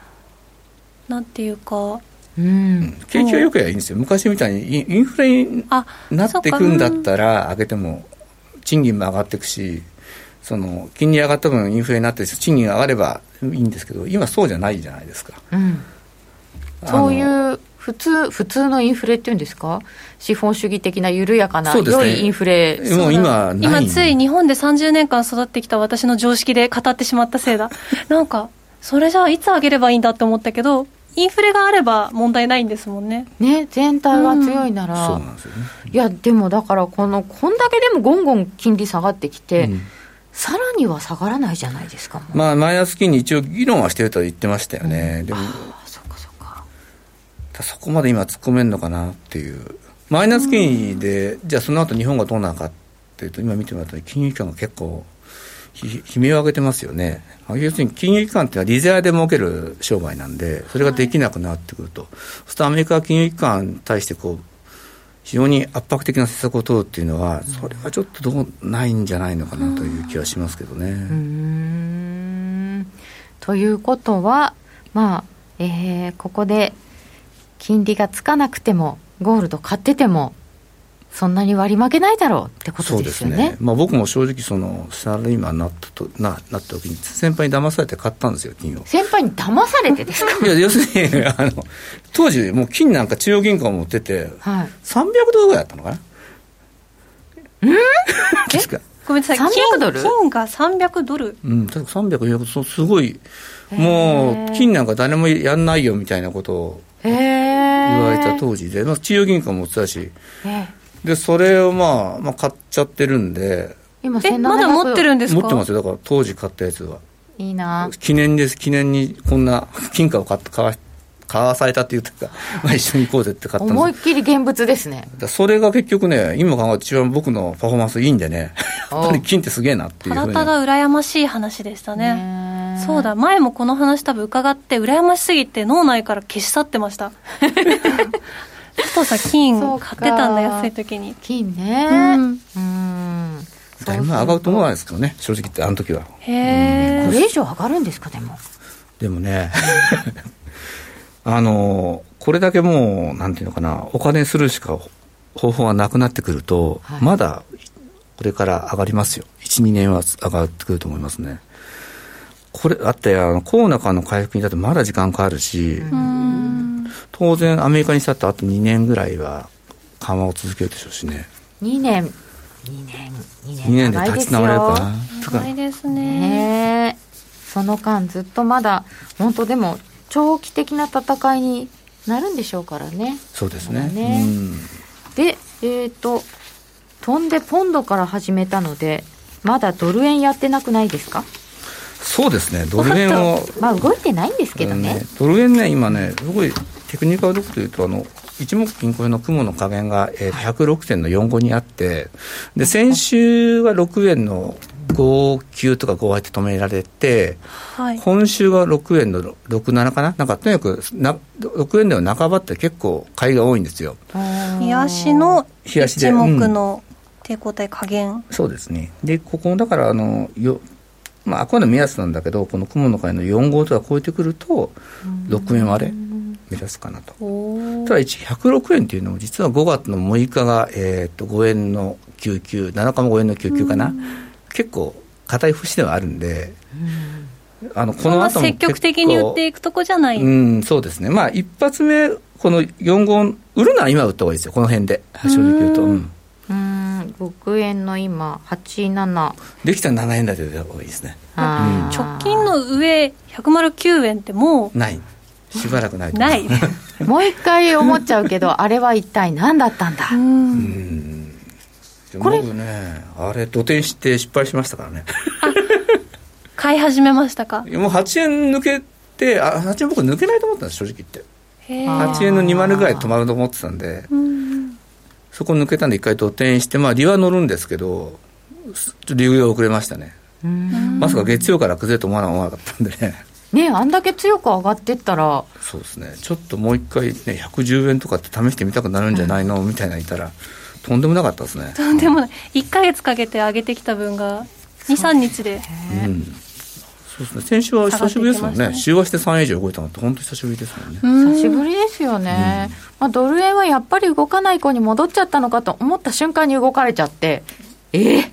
なんていうかうん、景気がよくやいいんですよ、昔みたいにインフレになっていくんだったら、上げても賃金も上がっていくし、その金利上がった分、インフレになって賃金が上がればいいんですけど、今、そうじゃないじゃないですか。うん、そういう普通普通のインフレっていうんですか、資本主義的な緩やかな、ね、良いインフレ、もう今、今、つい日本で30年間育ってきた私の常識で語ってしまったせいだ、[laughs] なんか、それじゃあ、いつ上げればいいんだって思ったけど、インフレがあれば問題ないんですもんね。ね全体が強いなら、そうなんですよね。いやでもだからこのこんだけでもゴンゴン金利下がってきて、うん。さらには下がらないじゃないですか。まあ、マイナス金利一応議論はしてるとは言ってましたよね。でも、そこまで今突っ込めるのかなっていう。マイナス金利で、じゃあその後日本がどうなのかっていうと、今見てもらったように金融機関が結構、悲鳴を上げてますよね。要するに金融機関っていうのはリザヤで儲ける商売なんで、それができなくなってくると。そうするとアメリカは金融機関に対してこう、非常に圧迫的な政策を取るっていうのは、それはちょっとどうないんじゃないのかなという気はしますけどね。うんということはまあ、えーここで金利がつかなくてもゴールド買っててもそんなに割り負けないだろうってことでそうですすよね。ね、まあ、僕も正直そのサラリーマンになったとななった時に先輩に騙されて買ったんですよ金を。先輩に騙されてですか？[laughs] いや要するにあの当時もう金なんか中央銀行が持っててはい。300ドルぐらいだったのかな？うん？確か。ごめんなさい300金ドル？金が300ドル？うん確か300、400そうすごいもう金なんか誰もやんないよみたいなことを言われた当時で、まあ、中央銀行も持ってたし。えでそれをまあ、まあ、買っちゃってるんで。今えまだ持ってるんですか？持ってますよ。だから当時買ったやつは。いいな。記念です。記念にこんな [laughs] 金貨を買って買わ買わされたって言ってたから、[laughs] まあ、一緒に行こうぜって買ったんです。思いっきり現物ですね。それが結局ね今考えて一番僕のパフォーマンスいいんでね。やっぱり金ってすげえなっていうふうに。ただただ羨ましい話でしたねね。そうだ。前もこの話多分伺って羨ましすぎて脳内から消し去ってました。[laughs] 佐藤さん金そうか。買ってたんだ安い時に。金ね。うん。うん。だいぶ上がると思わないですけどね正直言ってあの時は。へえこれ以上上がるんですかでも。でもね。[laughs] あのこれだけもうなんていうのかなお金にするしか方法がなくなってくると、はい。まだこれから上がりますよ。12年は上がってくると思いますねこれだってあのコロナ禍の回復にだってまだ時間かかるし、うん当然アメリカにしたってあと2年ぐらいは緩和を続けるでしょうしね。2年。2年。2 2年で長いです立ち直れるかよ長いですね。その間ずっとまだ本当でも長期的な戦いになるんでしょうからね。そうですね。ね。うん。でえっ、と飛んでポンドから始めたのでまだドル円やってなくないですか？そうですね。ドル円をまあ動いてないんですけどね、ドル円ね今ねすごいテクニカルどころというとあの一目均衡の雲の加減が、えー、106点の45にあってで先週は6円の59とか58って止められてはい。今週は6円の67かな？なんかとにかくな6円台の半ばって結構買いが多いんですよ。冷やしの一目の抵抗体加減、そうですね。でここだからあのよまああくまで目安なんだけどこの雲の会の4号とか超えてくると6円割れ目指すかなと。おただ一106円っていうのも実は5月の6日が、えー、と5円の99、7日も5円の99かな、結構硬い節ではあるんで、あのこの後も積極的に売っていくとこじゃない、うん、そうですね、まあ一発目、この4号、売るなら今売った方がいいですよ、この辺で、正直言うと。うんうん6円の今87できたら7円台で方がいいですね。あー。直近の上109円ってもない。しばらくないとう思う。ない。[laughs] もう一回思っちゃうけどあれは一体何だったんだ、うん。これ僕ね、あれ、土手して失敗しましたからね。買い始めましたか？もう8円抜けて、あ8円僕抜けないと思ったんです、正直言って。へあー。8円の2丸ぐらい止まると思ってたんで、うんそこ抜けたんで一回土手して、まあ利は乗るんですけど、ちょっと利が遅れましたね。うんまさか月曜から崩れると思わな思わなかったんでね。ねあんだけ強く上がってったらそうですね。ちょっともう一回ね、110円とかって試してみたくなるんじゃないのみたいなのいたら、とんでもなかったですね。とんでもない1か月かけて上げてきた分が23日でうん。そうですね。先週は久しぶりですもんね。ね週足で3円以上動いたのって本当に久しぶりですもんね。久久しぶりですよね、まあ、ドル円はやっぱり動かない子に戻っちゃったのかと思った瞬間に動かれちゃってええ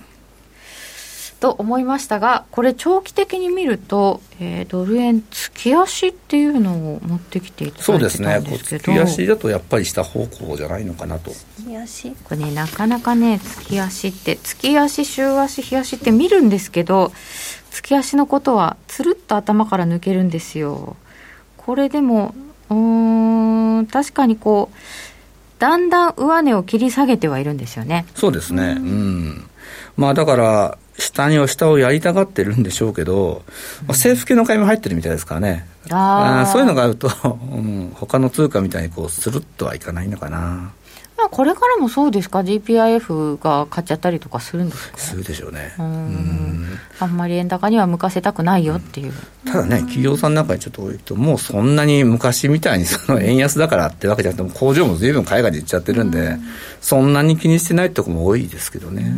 と思いましたがこれ長期的に見ると、えードル円月足っていうのを持ってきていたそうだいてたですね。こうんですけど月足だとやっぱり下方向じゃないのかなと。これねなかなかね月足って月足週足日足って見るんですけど月足のことはつるっと頭から抜けるんですよ。これでもうん確かにこうだんだん上値を切り下げてはいるんですよね。そうですね。うん。まあだから下には下をやりたがってるんでしょうけど、まあ、政府系の買いも入ってるみたいですからね。あそういうのがあると、[laughs] うん、他の通貨みたいにこうスルッとはいかないのかな。まあ、これからもそうですか？GPIF が買っちゃったりとかするんですか？するでしょうね。うん。あんまり円高には向かせたくないよっていう、ただね企業さんなんかにちょっと多いともうそんなに昔みたいにその円安だからってわけじゃなくて工場も随分海外で行っちゃってるんで、そんなに気にしてないとこも多いですけどね、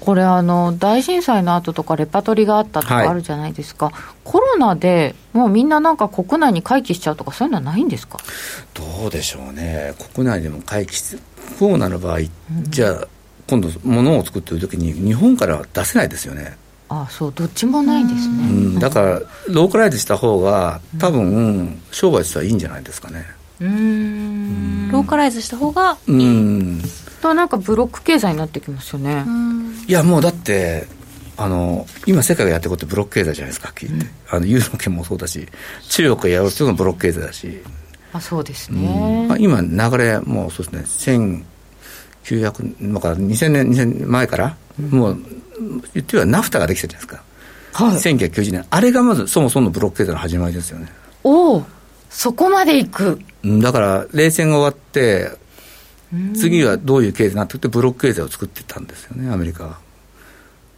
これあの大震災の後とかレパートリーがあったとかあるじゃないですか、はい、コロナでもうみんななんか国内に回帰しちゃうとかそういうのはないんですか？どうでしょうね。国内でも回帰し不幸なる場合、うん、じゃあ今度物を作ってる時に日本から出せないですよね。ああそうどっちもないですね、うん、だからローカライズした方が多分、うん、商売としてはいいんじゃないですかね。うん。ローカライズした方がいい、うんとなんかブロック経済になってきますよね。いやもうだってあの今世界がやってることってブロック経済じゃないですかはっきり言って、うん、あのユーロ圏もそうだし中国がやるっていうのもブロック経済だし。あそうですね、うん、今流れもうそうですね。1900だから2000年2000年前から、うん、もう言ってはナフタができたじゃないですか、はい、1990年。あれがまずそもそものブロック経済の始まりですよね。おおそこまでいく。だから冷戦が終わって次はどういう経済になっていってブロック経済を作ってたんですよねアメリカは。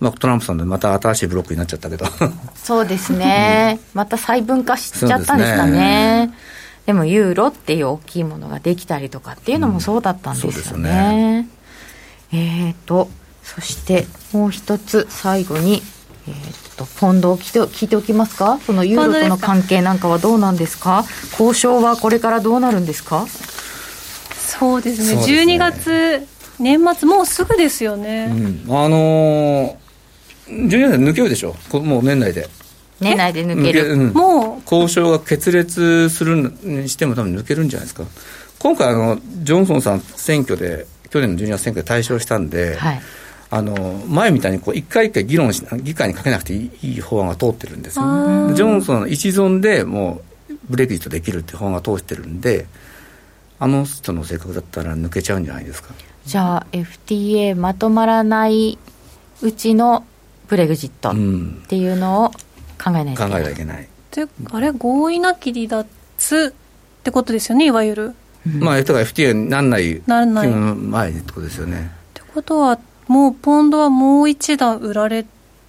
まあ、トランプさんでまた新しいブロックになっちゃったけど。そうですね、うん、また細分化しちゃったんですかね。でもユーロっていう大きいものができたりとかっていうのもそうだったんですよね,、うん、よね。えっ、ー、とそしてもう一つ最後にえー、とポンドを聞いて聞いておきますか？そのユーロとの関係なんかはどうなんですか？交渉はこれからどうなるんですか？そうですね、すね。12月、年末、もうすぐですよね。うん、あのー、12月抜けるでしょ、もう年内で。年内で抜ける、うん、もう。交渉が決裂するにしても、多分抜けるんじゃないですか。今回あの、ジョンソンさん、選挙で、去年の12月選挙で大勝したんで、はい、あの前みたいにこう一回一回議論し議会にかけなくていい法案が通ってるんですよ、ね、ジョンソンの一存でもうブレグジットできるっていう法案が通してるんで、あの人の性格だったら抜けちゃうんじゃないですか？じゃあ FTA まとまらないうちのブレグジットっていうのを考えないといけない、考えないといけない。であれ合意なき離脱ってことですよねいわゆる、うん、まあだから FTA になんないならない前ってことですよね。ってことはもうポンドはもう一段売られ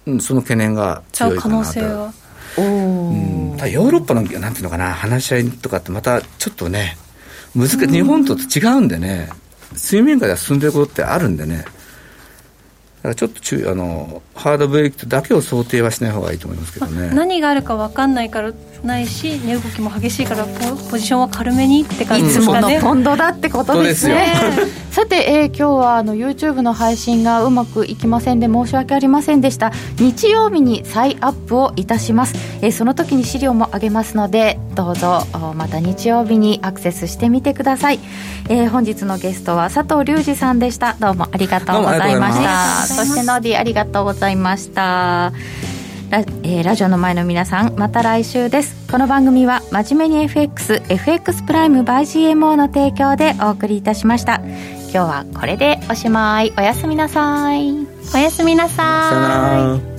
うん、その懸念が強い可能性は。お、うん、ヨーロッパのなんていうのかな話し合いとかってまたちょっとね難しい、日本と違うんでね、水面下では進んでることってあるんでね、だからちょっと注意あのハードブレーキだけを想定はしない方がいいと思いますけどね。何があるか分かんないからないし値動きも激しいからポポジションは軽めにって感じですかね、いつものポンドだってことですね。さて、えー、今日はあの YouTube の配信がうまくいきませんで申し訳ありませんでした。日曜日に再アップをいたします、えー、その時に資料も上げますのでどうぞまた日曜日にアクセスしてみてください、えー、本日のゲストは佐藤隆二さんでした。どうもありがとうございました。そしてノーディありがとうございました。ラ,、えー、ラジオの前の皆さんまた来週です。この番組は真面目に FXFX プライム by GMO の提供でお送りいたしました。今日はこれでおしまい。おやすみなさい。おやすみなさい。さよなら。